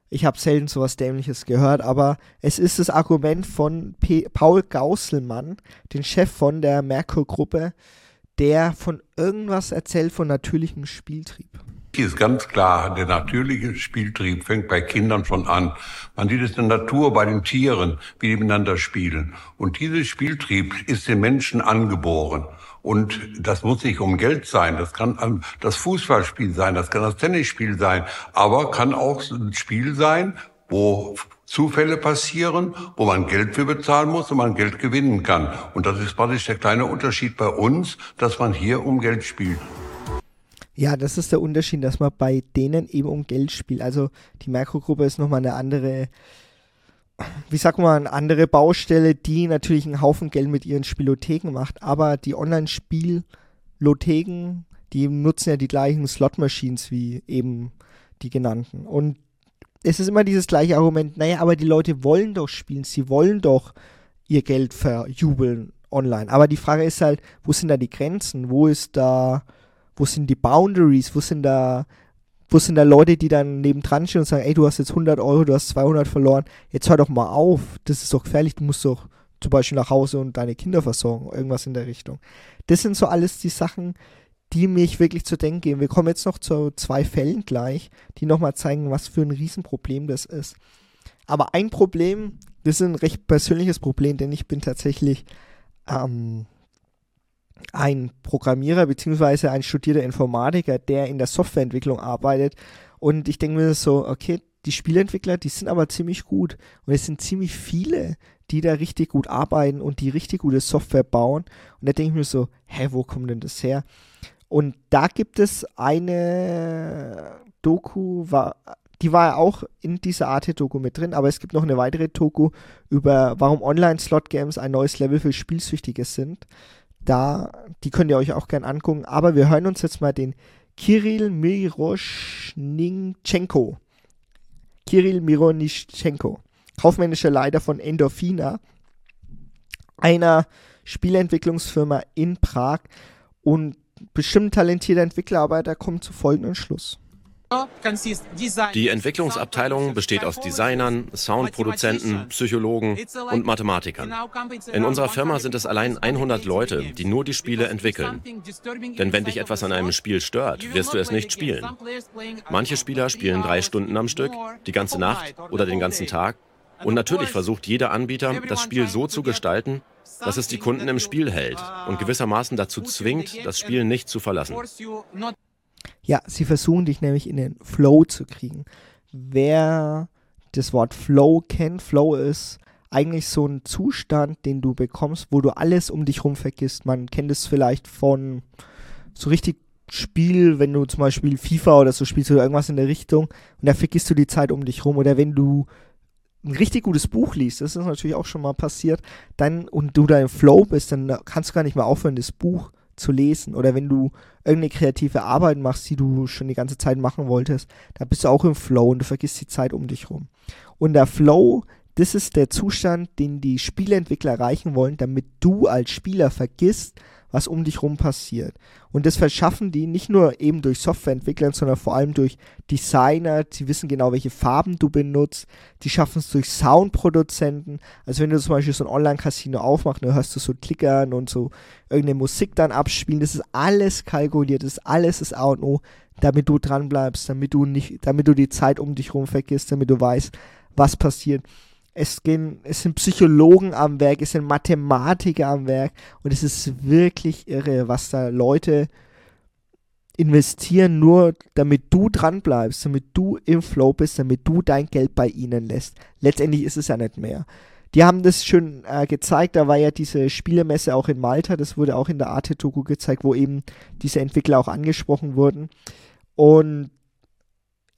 ich habe selten sowas Dämliches gehört, aber es ist das Argument von P Paul Gausselmann, den Chef von der Merkur-Gruppe, der von irgendwas erzählt von natürlichem Spieltrieb. Ist ganz klar, der natürliche Spieltrieb fängt bei Kindern schon an. Man sieht es in der Natur bei den Tieren, wie die miteinander spielen. Und dieser Spieltrieb ist den Menschen angeboren. Und das muss nicht um Geld sein, das kann das Fußballspiel sein, das kann das Tennisspiel sein, aber kann auch ein Spiel sein, wo Zufälle passieren, wo man Geld für bezahlen muss und man Geld gewinnen kann. Und das ist praktisch der kleine Unterschied bei uns, dass man hier um Geld spielt. Ja, das ist der Unterschied, dass man bei denen eben um Geld spielt. Also die Merkur-Gruppe ist nochmal eine andere, wie sagt man, andere Baustelle, die natürlich einen Haufen Geld mit ihren Spielotheken macht. Aber die Online-Spielotheken, die nutzen ja die gleichen Slot-Machines wie eben die genannten. Und es ist immer dieses gleiche Argument, naja, aber die Leute wollen doch spielen, sie wollen doch ihr Geld verjubeln online. Aber die Frage ist halt, wo sind da die Grenzen? Wo ist da wo sind die Boundaries, wo sind da, wo sind da Leute, die dann nebendran stehen und sagen, ey, du hast jetzt 100 Euro, du hast 200 verloren, jetzt hör doch mal auf, das ist doch gefährlich, du musst doch zum Beispiel nach Hause und deine Kinder versorgen, irgendwas in der Richtung. Das sind so alles die Sachen, die mich wirklich zu denken geben. Wir kommen jetzt noch zu zwei Fällen gleich, die nochmal zeigen, was für ein Riesenproblem das ist. Aber ein Problem, das ist ein recht persönliches Problem, denn ich bin tatsächlich ähm, ein Programmierer bzw. ein studierter Informatiker, der in der Softwareentwicklung arbeitet. Und ich denke mir so, okay, die Spieleentwickler, die sind aber ziemlich gut. Und es sind ziemlich viele, die da richtig gut arbeiten und die richtig gute Software bauen. Und da denke ich mir so, hä, wo kommt denn das her? Und da gibt es eine Doku, war, die war ja auch in dieser Arte-Doku mit drin, aber es gibt noch eine weitere Doku über, warum Online-Slot-Games ein neues Level für Spielsüchtige sind da, die könnt ihr euch auch gern angucken. Aber wir hören uns jetzt mal den Kirill Miroschnichenko. Kirill Miroschnichenko, kaufmännischer Leiter von Endorphina, einer Spielentwicklungsfirma in Prag und bestimmt talentierter Entwickler, aber der kommt zu folgendem Schluss. Die Entwicklungsabteilung besteht aus Designern, Soundproduzenten, Psychologen und Mathematikern. In unserer Firma sind es allein 100 Leute, die nur die Spiele entwickeln. Denn wenn dich etwas an einem Spiel stört, wirst du es nicht spielen. Manche Spieler spielen drei Stunden am Stück, die ganze Nacht oder den ganzen Tag. Und natürlich versucht jeder Anbieter, das Spiel so zu gestalten, dass es die Kunden im Spiel hält und gewissermaßen dazu zwingt, das Spiel nicht zu verlassen. Ja, sie versuchen dich nämlich in den Flow zu kriegen. Wer das Wort Flow kennt, Flow ist eigentlich so ein Zustand, den du bekommst, wo du alles um dich herum vergisst. Man kennt es vielleicht von so richtig Spiel, wenn du zum Beispiel FIFA oder so spielst oder irgendwas in der Richtung und da vergisst du die Zeit um dich rum. Oder wenn du ein richtig gutes Buch liest, das ist natürlich auch schon mal passiert, dann und du da im Flow bist, dann kannst du gar nicht mehr aufhören, das Buch zu lesen. Oder wenn du irgendeine kreative Arbeit machst, die du schon die ganze Zeit machen wolltest, da bist du auch im Flow und du vergisst die Zeit um dich rum. Und der Flow, das ist der Zustand, den die Spieleentwickler erreichen wollen, damit du als Spieler vergisst, was um dich rum passiert. Und das verschaffen die nicht nur eben durch Softwareentwickler, sondern vor allem durch Designer. Sie wissen genau, welche Farben du benutzt. Die schaffen es durch Soundproduzenten. Also wenn du zum Beispiel so ein Online-Casino aufmachst, dann hörst du so Klickern und so irgendeine Musik dann abspielen. Das ist alles kalkuliert. Das ist alles das A und O, damit du dran bleibst, damit du nicht, damit du die Zeit um dich rum vergisst, damit du weißt, was passiert es, gehen, es sind Psychologen am Werk, es sind Mathematiker am Werk und es ist wirklich irre, was da Leute investieren, nur damit du dran bleibst, damit du im Flow bist, damit du dein Geld bei ihnen lässt. Letztendlich ist es ja nicht mehr. Die haben das schon äh, gezeigt, da war ja diese Spielemesse auch in Malta, das wurde auch in der Arte-Doku gezeigt, wo eben diese Entwickler auch angesprochen wurden. Und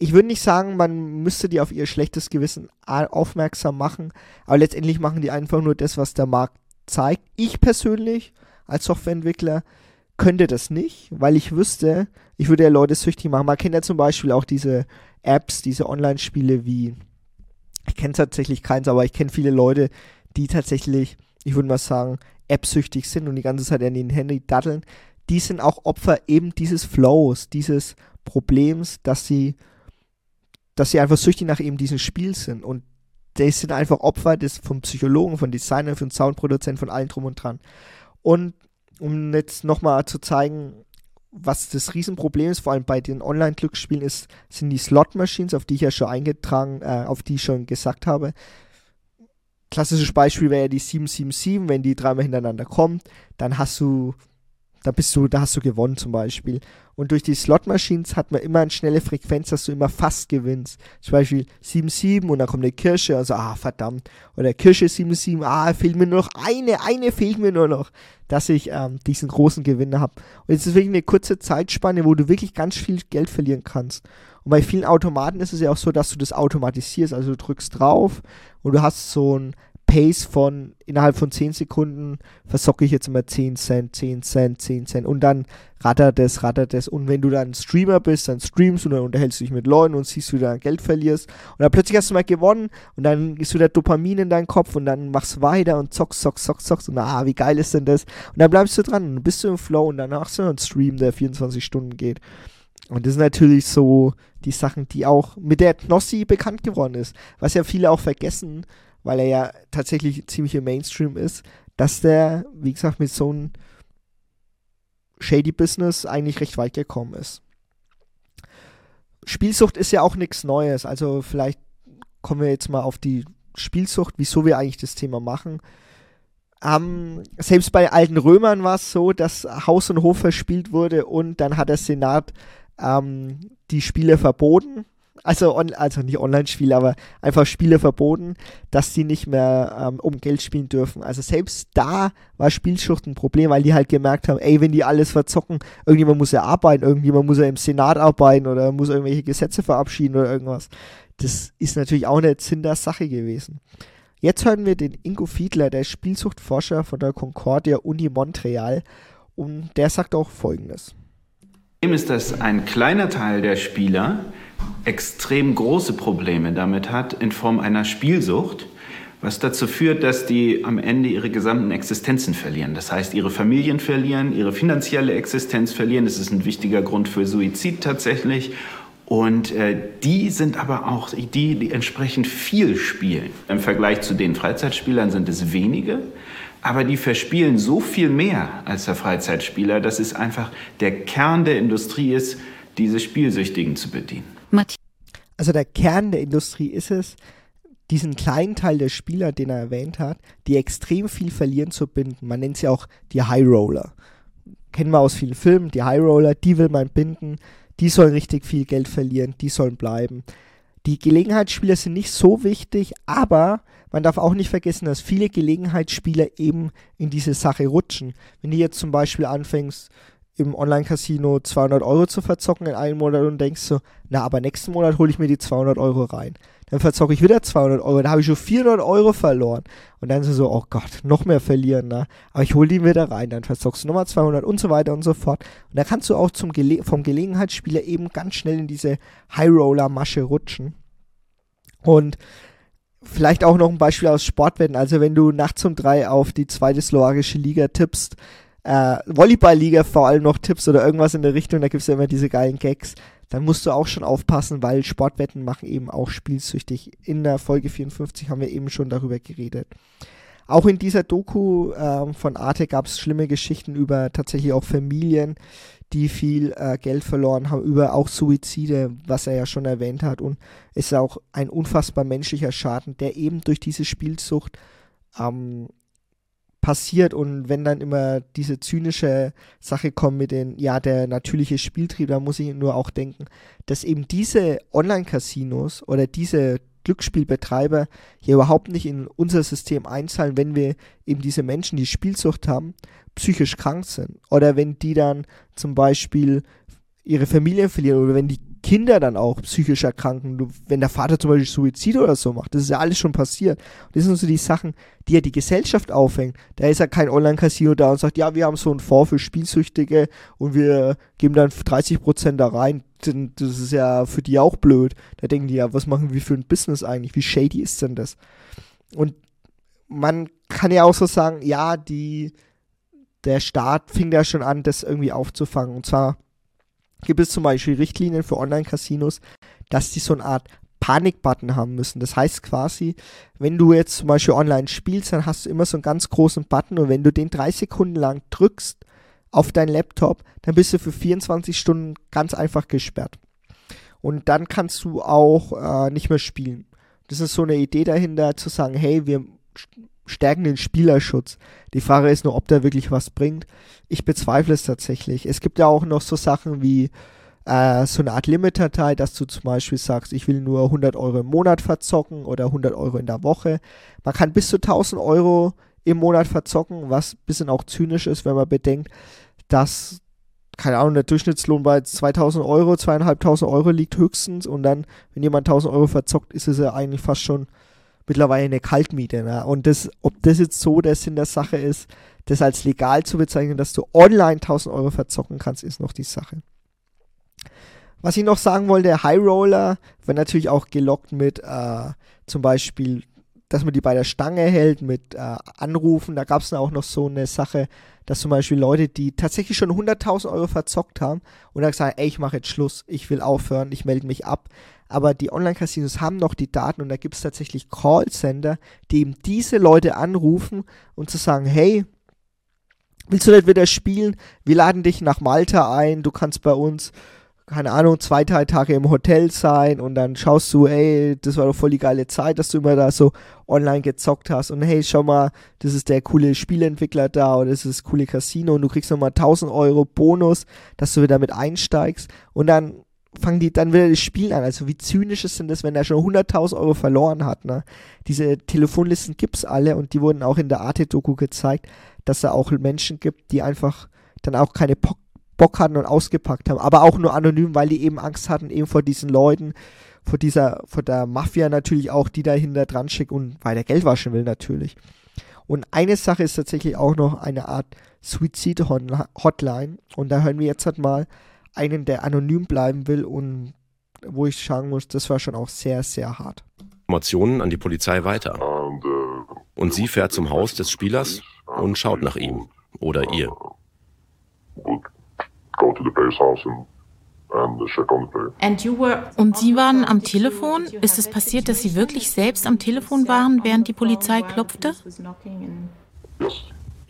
ich würde nicht sagen, man müsste die auf ihr schlechtes Gewissen aufmerksam machen, aber letztendlich machen die einfach nur das, was der Markt zeigt. Ich persönlich als Softwareentwickler könnte das nicht, weil ich wüsste, ich würde ja Leute süchtig machen. Man kennt ja zum Beispiel auch diese Apps, diese Online-Spiele wie, ich kenne tatsächlich keins, aber ich kenne viele Leute, die tatsächlich, ich würde mal sagen, App-süchtig sind und die ganze Zeit an den Handy datteln. Die sind auch Opfer eben dieses Flows, dieses Problems, dass sie dass sie einfach süchtig nach eben diesem Spiel sind. Und die sind einfach Opfer des, vom Psychologen, von Designern, von Soundproduzenten, von allen drum und dran. Und um jetzt nochmal zu zeigen, was das Riesenproblem ist, vor allem bei den Online-Glücksspielen, ist, sind die Slot-Machines, auf die ich ja schon eingetragen, äh, auf die ich schon gesagt habe. Klassisches Beispiel wäre ja die 777, wenn die dreimal hintereinander kommt, dann hast du da bist du, da hast du gewonnen zum Beispiel. Und durch die Slot-Machines hat man immer eine schnelle Frequenz, dass du immer fast gewinnst. Zum Beispiel 7-7 und dann kommt eine Kirsche, also ah, verdammt. Oder Kirsche 7-7, ah, fehlt mir nur noch eine, eine fehlt mir nur noch, dass ich ähm, diesen großen Gewinner habe. Und es ist wirklich eine kurze Zeitspanne, wo du wirklich ganz viel Geld verlieren kannst. Und bei vielen Automaten ist es ja auch so, dass du das automatisierst. Also du drückst drauf und du hast so ein Pace von innerhalb von 10 Sekunden versocke ich jetzt immer 10 Cent, 10 Cent, 10 Cent und dann rattert es, rattert es. Und wenn du dann Streamer bist, dann streamst und dann unterhältst du dich mit Leuten und siehst, wie du dann Geld verlierst. Und dann plötzlich hast du mal gewonnen und dann ist wieder Dopamin in deinem Kopf und dann machst weiter und zockst, zockst, zockst, zockst und ah, wie geil ist denn das? Und dann bleibst du dran und bist du im Flow und dann hast du einen Stream, der 24 Stunden geht. Und das sind natürlich so die Sachen, die auch mit der Knossi bekannt geworden ist. Was ja viele auch vergessen, weil er ja tatsächlich ziemlich im Mainstream ist, dass der, wie gesagt, mit so einem Shady Business eigentlich recht weit gekommen ist. Spielsucht ist ja auch nichts Neues, also vielleicht kommen wir jetzt mal auf die Spielsucht, wieso wir eigentlich das Thema machen. Ähm, selbst bei alten Römern war es so, dass Haus und Hof verspielt wurde und dann hat der Senat ähm, die Spiele verboten also, on, also nicht Online-Spiele, aber einfach Spiele verboten, dass die nicht mehr ähm, um Geld spielen dürfen. Also selbst da war Spielschucht ein Problem, weil die halt gemerkt haben, ey, wenn die alles verzocken, irgendjemand muss ja arbeiten, irgendjemand muss ja im Senat arbeiten oder muss irgendwelche Gesetze verabschieden oder irgendwas. Das ist natürlich auch eine Zinder-Sache gewesen. Jetzt hören wir den Ingo Fiedler, der Spielsuchtforscher von der Concordia Uni Montreal, und der sagt auch folgendes. Ist das ein kleiner Teil der Spieler, extrem große Probleme damit hat in Form einer Spielsucht, was dazu führt, dass die am Ende ihre gesamten Existenzen verlieren. Das heißt, ihre Familien verlieren, ihre finanzielle Existenz verlieren. Das ist ein wichtiger Grund für Suizid tatsächlich. Und äh, die sind aber auch die, die entsprechend viel spielen. Im Vergleich zu den Freizeitspielern sind es wenige, aber die verspielen so viel mehr als der Freizeitspieler, dass es einfach der Kern der Industrie ist, diese Spielsüchtigen zu bedienen. Also der Kern der Industrie ist es, diesen kleinen Teil der Spieler, den er erwähnt hat, die extrem viel verlieren zu binden. Man nennt sie auch die High Roller. Kennen wir aus vielen Filmen, die High Roller, die will man binden, die sollen richtig viel Geld verlieren, die sollen bleiben. Die Gelegenheitsspieler sind nicht so wichtig, aber man darf auch nicht vergessen, dass viele Gelegenheitsspieler eben in diese Sache rutschen. Wenn du jetzt zum Beispiel anfängst, im Online-Casino 200 Euro zu verzocken in einem Monat und denkst so, na, aber nächsten Monat hole ich mir die 200 Euro rein. Dann verzocke ich wieder 200 Euro, da habe ich schon 400 Euro verloren. Und dann so, oh Gott, noch mehr verlieren, ne? Aber ich hole die wieder rein, dann verzockst du nochmal 200 und so weiter und so fort. Und da kannst du auch zum Gele vom Gelegenheitsspieler eben ganz schnell in diese High-Roller-Masche rutschen. Und vielleicht auch noch ein Beispiel aus Sportwetten. Also wenn du nachts um drei auf die zweite slowakische Liga tippst, äh, Volleyball-Liga vor allem noch Tipps oder irgendwas in der Richtung, da gibt es ja immer diese geilen Gags, dann musst du auch schon aufpassen, weil Sportwetten machen eben auch spielsüchtig. In der Folge 54 haben wir eben schon darüber geredet. Auch in dieser Doku äh, von Arte gab es schlimme Geschichten über tatsächlich auch Familien, die viel äh, Geld verloren haben, über auch Suizide, was er ja schon erwähnt hat. Und es ist auch ein unfassbar menschlicher Schaden, der eben durch diese Spielsucht ähm, passiert und wenn dann immer diese zynische Sache kommt mit den, ja, der natürliche Spieltrieb, da muss ich nur auch denken, dass eben diese Online-Casinos oder diese Glücksspielbetreiber hier überhaupt nicht in unser System einzahlen, wenn wir eben diese Menschen, die Spielsucht haben, psychisch krank sind. Oder wenn die dann zum Beispiel ihre Familie verlieren oder wenn die Kinder dann auch psychisch erkranken, wenn der Vater zum Beispiel Suizid oder so macht, das ist ja alles schon passiert. Das sind so die Sachen, die ja die Gesellschaft aufhängen. Da ist ja kein Online-Casino da und sagt, ja, wir haben so einen Fonds für Spielsüchtige und wir geben dann 30% da rein. Das ist ja für die auch blöd. Da denken die ja, was machen wir für ein Business eigentlich? Wie shady ist denn das? Und man kann ja auch so sagen, ja, die, der Staat fing da schon an, das irgendwie aufzufangen. Und zwar gibt es zum Beispiel Richtlinien für Online-Casinos, dass die so eine Art Panik-Button haben müssen. Das heißt quasi, wenn du jetzt zum Beispiel online spielst, dann hast du immer so einen ganz großen Button und wenn du den drei Sekunden lang drückst auf deinen Laptop, dann bist du für 24 Stunden ganz einfach gesperrt. Und dann kannst du auch äh, nicht mehr spielen. Das ist so eine Idee dahinter, zu sagen, hey, wir stärken den Spielerschutz. Die Frage ist nur, ob der wirklich was bringt. Ich bezweifle es tatsächlich. Es gibt ja auch noch so Sachen wie äh, so eine Art Limit-Datei, dass du zum Beispiel sagst, ich will nur 100 Euro im Monat verzocken oder 100 Euro in der Woche. Man kann bis zu 1000 Euro im Monat verzocken, was ein bisschen auch zynisch ist, wenn man bedenkt, dass, keine Ahnung, der Durchschnittslohn bei 2000 Euro, 2500 Euro liegt höchstens und dann, wenn jemand 1000 Euro verzockt, ist es ja eigentlich fast schon mittlerweile eine Kaltmiete. Ne? Und das, ob das jetzt so der Sinn der Sache ist, das als legal zu bezeichnen, dass du online 1000 Euro verzocken kannst, ist noch die Sache. Was ich noch sagen wollte, High Roller wird natürlich auch gelockt mit äh, zum Beispiel, dass man die bei der Stange hält, mit äh, Anrufen. Da gab es auch noch so eine Sache, dass zum Beispiel Leute, die tatsächlich schon 100.000 Euro verzockt haben und dann gesagt, ey, ich mache jetzt Schluss, ich will aufhören, ich melde mich ab. Aber die Online-Casinos haben noch die Daten und da gibt es tatsächlich Callcenter, die eben diese Leute anrufen und zu sagen, hey, willst du nicht wieder spielen? Wir laden dich nach Malta ein, du kannst bei uns keine Ahnung, zwei, drei Tage im Hotel sein und dann schaust du, ey, das war doch voll die geile Zeit, dass du immer da so online gezockt hast und hey, schau mal, das ist der coole Spielentwickler da oder das ist das coole Casino und du kriegst nochmal 1000 Euro Bonus, dass du wieder mit einsteigst und dann fangen die dann wieder das Spiel an. Also wie zynisch ist denn das, wenn er schon 100.000 Euro verloren hat, ne? Diese Telefonlisten gibt's alle und die wurden auch in der Arte-Doku gezeigt, dass da auch Menschen gibt, die einfach dann auch keine Pock Bock hatten und ausgepackt haben, aber auch nur anonym, weil die eben Angst hatten, eben vor diesen Leuten, vor dieser, vor der Mafia natürlich auch, die dahinter dran schickt und weiter Geld waschen will natürlich. Und eine Sache ist tatsächlich auch noch eine Art Suizid-Hotline. Und da hören wir jetzt halt mal einen, der anonym bleiben will und wo ich sagen muss, das war schon auch sehr, sehr hart. Informationen an die Polizei weiter. Und sie fährt zum Haus des Spielers und schaut nach ihm oder ihr und Sie waren am Telefon? Ist es passiert, dass Sie wirklich selbst am Telefon waren, während die Polizei klopfte?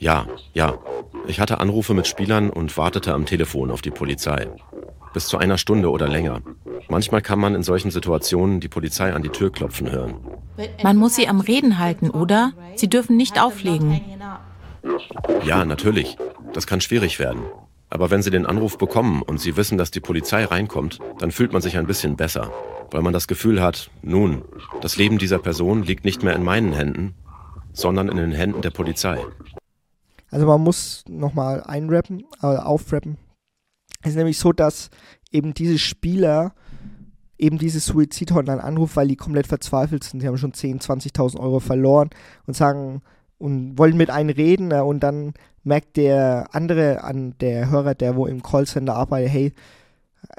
Ja, ja. Ich hatte Anrufe mit Spielern und wartete am Telefon auf die Polizei. Bis zu einer Stunde oder länger. Manchmal kann man in solchen Situationen die Polizei an die Tür klopfen hören. Man muss sie am Reden halten, oder? Sie dürfen nicht auflegen. Ja, natürlich. Das kann schwierig werden. Aber wenn Sie den Anruf bekommen und Sie wissen, dass die Polizei reinkommt, dann fühlt man sich ein bisschen besser, weil man das Gefühl hat, nun, das Leben dieser Person liegt nicht mehr in meinen Händen, sondern in den Händen der Polizei. Also man muss nochmal einrappen, äh, aufrappen. Es ist nämlich so, dass eben diese Spieler eben diese Suizid-Hotline anrufen, weil die komplett verzweifelt sind. Die haben schon 10.000, 20.000 Euro verloren und sagen, und wollen mit einem reden äh, und dann merkt der andere an der Hörer, der wo im Callcenter arbeitet, hey,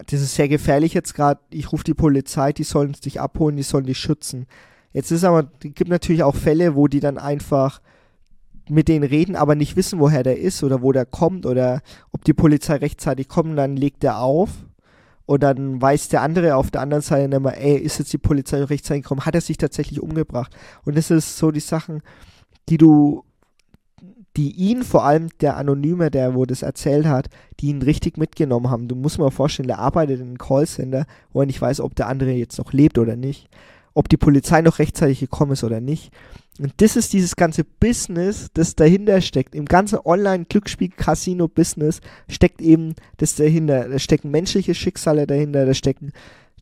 das ist sehr gefährlich jetzt gerade, ich rufe die Polizei, die sollen dich abholen, die sollen dich schützen. Jetzt ist aber, es gibt natürlich auch Fälle, wo die dann einfach mit denen reden, aber nicht wissen, woher der ist oder wo der kommt oder ob die Polizei rechtzeitig kommt, dann legt er auf und dann weiß der andere auf der anderen Seite immer, ey, ist jetzt die Polizei rechtzeitig gekommen, hat er sich tatsächlich umgebracht? Und das ist so die Sachen, die du, die ihn vor allem, der Anonyme, der wo das erzählt hat, die ihn richtig mitgenommen haben. Du musst mal vorstellen, der arbeitet in einem Callcenter, wo er nicht weiß, ob der andere jetzt noch lebt oder nicht, ob die Polizei noch rechtzeitig gekommen ist oder nicht. Und das ist dieses ganze Business, das dahinter steckt. Im ganzen Online-Glücksspiel-Casino-Business steckt eben das dahinter. Da stecken menschliche Schicksale dahinter, da stecken,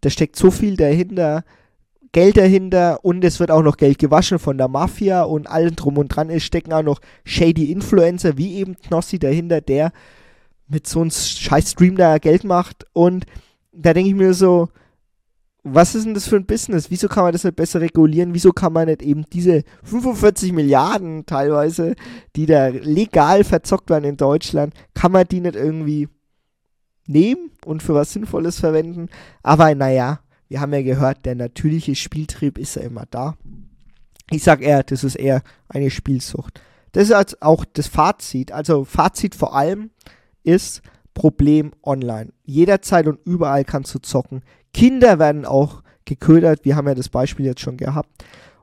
da steckt so viel dahinter, Geld dahinter und es wird auch noch Geld gewaschen von der Mafia und allem drum und dran. Es stecken auch noch shady Influencer wie eben Knossi dahinter, der mit so einem scheiß Stream da Geld macht und da denke ich mir so, was ist denn das für ein Business? Wieso kann man das nicht besser regulieren? Wieso kann man nicht eben diese 45 Milliarden teilweise, die da legal verzockt werden in Deutschland, kann man die nicht irgendwie nehmen und für was Sinnvolles verwenden? Aber naja, wir haben ja gehört, der natürliche Spieltrieb ist ja immer da. Ich sag eher, das ist eher eine Spielsucht. Das ist auch das Fazit. Also Fazit vor allem ist Problem online. Jederzeit und überall kannst du zocken. Kinder werden auch geködert. Wir haben ja das Beispiel jetzt schon gehabt.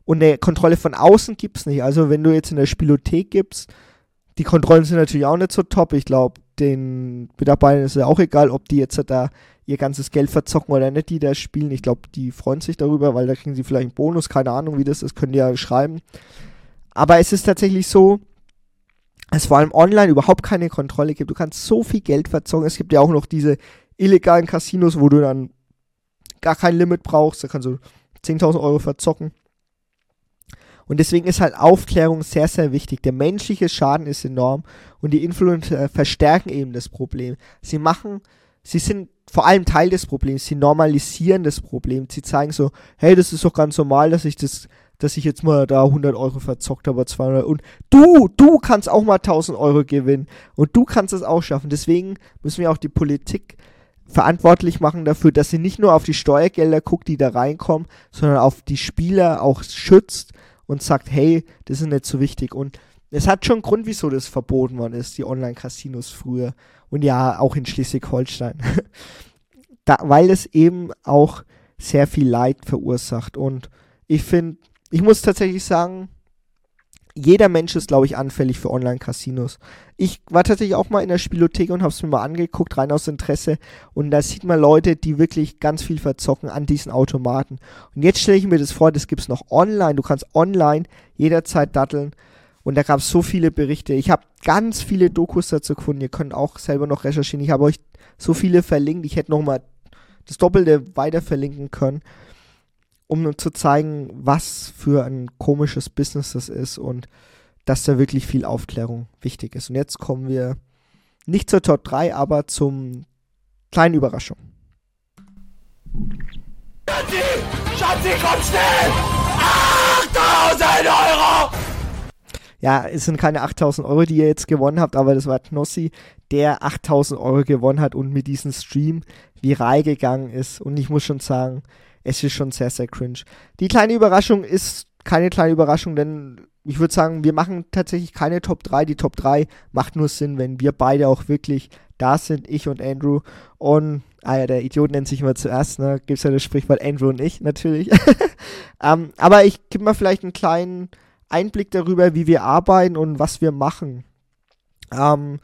Und eine Kontrolle von außen gibt es nicht. Also wenn du jetzt in der Spielothek gibst, die Kontrollen sind natürlich auch nicht so top. Ich glaube, den Mitarbeitern ist es auch egal, ob die jetzt da ihr ganzes Geld verzocken oder nicht, die da spielen. Ich glaube, die freuen sich darüber, weil da kriegen sie vielleicht einen Bonus, keine Ahnung, wie das ist, können die ja schreiben. Aber es ist tatsächlich so, es vor allem online überhaupt keine Kontrolle gibt. Du kannst so viel Geld verzocken. Es gibt ja auch noch diese illegalen Casinos, wo du dann gar kein Limit brauchst. Da kannst du 10.000 Euro verzocken. Und deswegen ist halt Aufklärung sehr, sehr wichtig. Der menschliche Schaden ist enorm und die Influencer verstärken eben das Problem. Sie machen, sie sind vor allem Teil des Problems. Sie normalisieren das Problem. Sie zeigen so, hey, das ist doch ganz normal, dass ich das dass ich jetzt mal da 100 Euro verzockt habe, 200 und du, du kannst auch mal 1000 Euro gewinnen und du kannst es auch schaffen. Deswegen müssen wir auch die Politik verantwortlich machen dafür, dass sie nicht nur auf die Steuergelder guckt, die da reinkommen, sondern auf die Spieler auch schützt und sagt, hey, das ist nicht so wichtig. Und es hat schon einen Grund, wieso das verboten worden ist, die Online-Casinos früher. Und ja, auch in Schleswig-Holstein. weil es eben auch sehr viel Leid verursacht. Und ich finde, ich muss tatsächlich sagen, jeder Mensch ist, glaube ich, anfällig für Online-Casinos. Ich war tatsächlich auch mal in der Spielothek und habe es mir mal angeguckt, rein aus Interesse. Und da sieht man Leute, die wirklich ganz viel verzocken an diesen Automaten. Und jetzt stelle ich mir das vor, das gibt es noch online. Du kannst online jederzeit datteln. Und da gab es so viele Berichte. Ich habe ganz viele Dokus dazu gefunden. Ihr könnt auch selber noch recherchieren. Ich habe euch so viele verlinkt. Ich hätte noch mal das Doppelte weiter verlinken können um zu zeigen, was für ein komisches Business das ist und dass da wirklich viel Aufklärung wichtig ist. Und jetzt kommen wir nicht zur Top 3, aber zum kleinen Überraschung. Schatzi! Schatzi, komm schnell! 8000 Euro! Ja, es sind keine 8000 Euro, die ihr jetzt gewonnen habt, aber das war Knossi, der 8000 Euro gewonnen hat und mit diesem Stream viral gegangen ist. Und ich muss schon sagen, es ist schon sehr, sehr cringe. Die kleine Überraschung ist keine kleine Überraschung, denn ich würde sagen, wir machen tatsächlich keine Top 3. Die Top 3 macht nur Sinn, wenn wir beide auch wirklich da sind, ich und Andrew. Und, ah ja, der Idiot nennt sich immer zuerst, ne? Gibt es ja das Sprichwort Andrew und ich, natürlich. ähm, aber ich gebe mal vielleicht einen kleinen Einblick darüber, wie wir arbeiten und was wir machen. Ähm,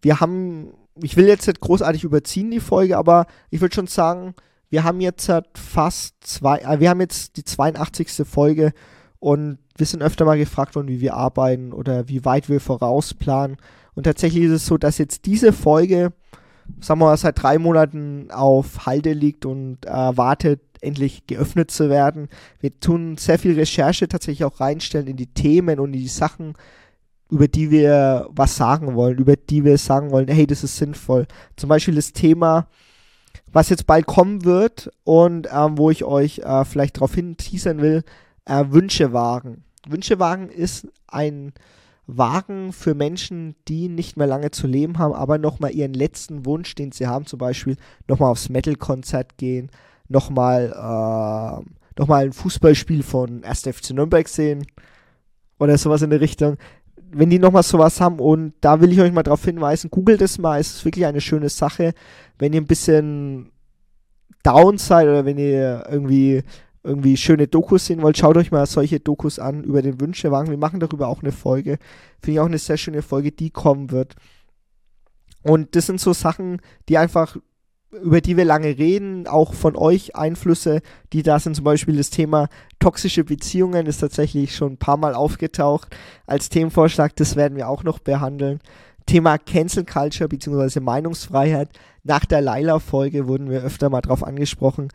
wir haben, ich will jetzt nicht großartig überziehen, die Folge, aber ich würde schon sagen, wir haben jetzt halt fast zwei, äh, wir haben jetzt die 82. Folge und wir sind öfter mal gefragt worden, wie wir arbeiten oder wie weit wir vorausplanen. Und tatsächlich ist es so, dass jetzt diese Folge, sagen wir mal, seit drei Monaten auf Halde liegt und äh, endlich geöffnet zu werden. Wir tun sehr viel Recherche tatsächlich auch reinstellen in die Themen und in die Sachen, über die wir was sagen wollen, über die wir sagen wollen, hey, das ist sinnvoll. Zum Beispiel das Thema was jetzt bald kommen wird und ähm, wo ich euch äh, vielleicht darauf hin teasern will, äh, Wünschewagen. Wünschewagen ist ein Wagen für Menschen, die nicht mehr lange zu leben haben, aber nochmal ihren letzten Wunsch, den sie haben, zum Beispiel nochmal aufs Metal-Konzert gehen, nochmal äh, noch ein Fußballspiel von 1. FC Nürnberg sehen oder sowas in der Richtung. Wenn die nochmal sowas haben und da will ich euch mal darauf hinweisen, googelt es mal, es ist wirklich eine schöne Sache wenn ihr ein bisschen down seid oder wenn ihr irgendwie irgendwie schöne Dokus sehen wollt, schaut euch mal solche Dokus an über den Wünschewagen. Wir machen darüber auch eine Folge. Finde ich auch eine sehr schöne Folge, die kommen wird. Und das sind so Sachen, die einfach, über die wir lange reden, auch von euch Einflüsse, die da sind. Zum Beispiel das Thema toxische Beziehungen ist tatsächlich schon ein paar Mal aufgetaucht als Themenvorschlag. Das werden wir auch noch behandeln. Thema Cancel Culture bzw. Meinungsfreiheit. Nach der Laila-Folge wurden wir öfter mal drauf angesprochen,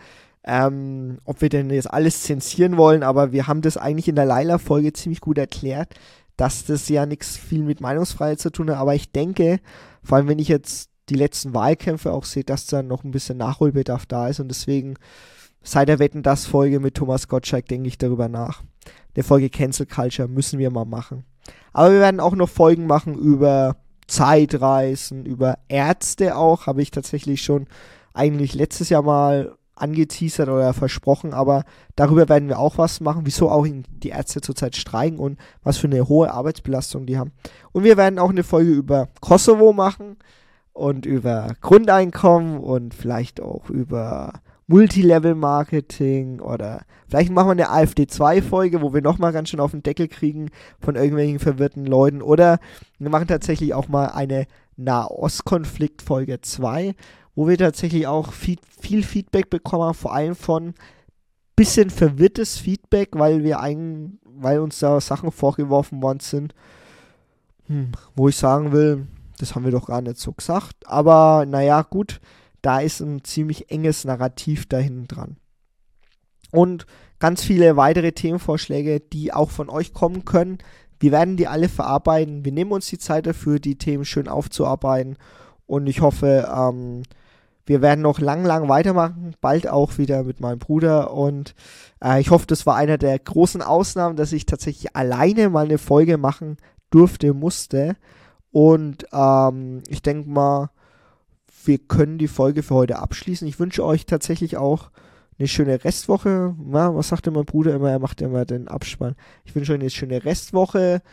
ähm, ob wir denn jetzt alles zensieren wollen, aber wir haben das eigentlich in der Laila-Folge ziemlich gut erklärt, dass das ja nichts viel mit Meinungsfreiheit zu tun hat. Aber ich denke, vor allem wenn ich jetzt die letzten Wahlkämpfe auch sehe, dass da noch ein bisschen Nachholbedarf da ist und deswegen seit der Wetten das Folge mit Thomas Gottschalk denke ich darüber nach. Der Folge Cancel Culture müssen wir mal machen. Aber wir werden auch noch Folgen machen über Zeitreisen, über Ärzte auch, habe ich tatsächlich schon eigentlich letztes Jahr mal angeteasert oder versprochen, aber darüber werden wir auch was machen, wieso auch die Ärzte zurzeit streiken und was für eine hohe Arbeitsbelastung die haben. Und wir werden auch eine Folge über Kosovo machen und über Grundeinkommen und vielleicht auch über Multilevel-Marketing oder vielleicht machen wir eine AfD-2-Folge, wo wir nochmal ganz schön auf den Deckel kriegen von irgendwelchen verwirrten Leuten. Oder wir machen tatsächlich auch mal eine Nahostkonflikt-Folge 2, wo wir tatsächlich auch viel, viel Feedback bekommen, vor allem von bisschen verwirrtes Feedback, weil wir ein, weil uns da Sachen vorgeworfen worden sind, hm, wo ich sagen will, das haben wir doch gar nicht so gesagt. Aber naja, gut, da ist ein ziemlich enges Narrativ dahin dran. Und ganz viele weitere Themenvorschläge, die auch von euch kommen können. Wir werden die alle verarbeiten. Wir nehmen uns die Zeit dafür, die Themen schön aufzuarbeiten. Und ich hoffe, ähm, wir werden noch lang, lang weitermachen. Bald auch wieder mit meinem Bruder. Und äh, ich hoffe, das war einer der großen Ausnahmen, dass ich tatsächlich alleine mal eine Folge machen durfte, musste. Und ähm, ich denke mal, wir können die Folge für heute abschließen. Ich wünsche euch tatsächlich auch eine schöne Restwoche. Na, was sagt mein Bruder immer? Er macht immer den Abspann. Ich wünsche euch eine schöne Restwoche.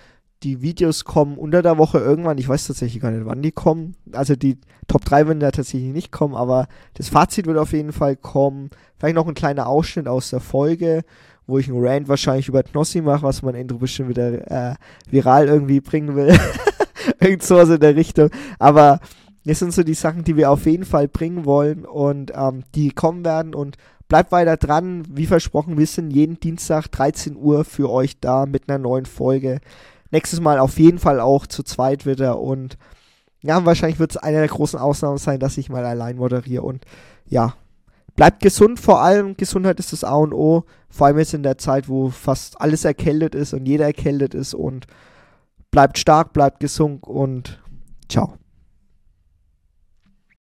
Die Videos kommen unter der Woche irgendwann. Ich weiß tatsächlich gar nicht, wann die kommen. Also die Top 3 werden da tatsächlich nicht kommen, aber das Fazit wird auf jeden Fall kommen. Vielleicht noch ein kleiner Ausschnitt aus der Folge, wo ich einen Rant wahrscheinlich über Knossi mache, was mein Intro bestimmt wieder äh, viral irgendwie bringen will. Irgend sowas in der Richtung. Aber das sind so die Sachen, die wir auf jeden Fall bringen wollen und ähm, die kommen werden und bleibt weiter dran. Wie versprochen, wir sind jeden Dienstag 13 Uhr für euch da mit einer neuen Folge. Nächstes Mal auf jeden Fall auch zu zweit wieder und ja, wahrscheinlich wird es eine der großen Ausnahmen sein, dass ich mal allein moderiere und ja, bleibt gesund vor allem. Gesundheit ist das A und O. Vor allem jetzt in der Zeit, wo fast alles erkältet ist und jeder erkältet ist und bleibt stark, bleibt gesund und ciao.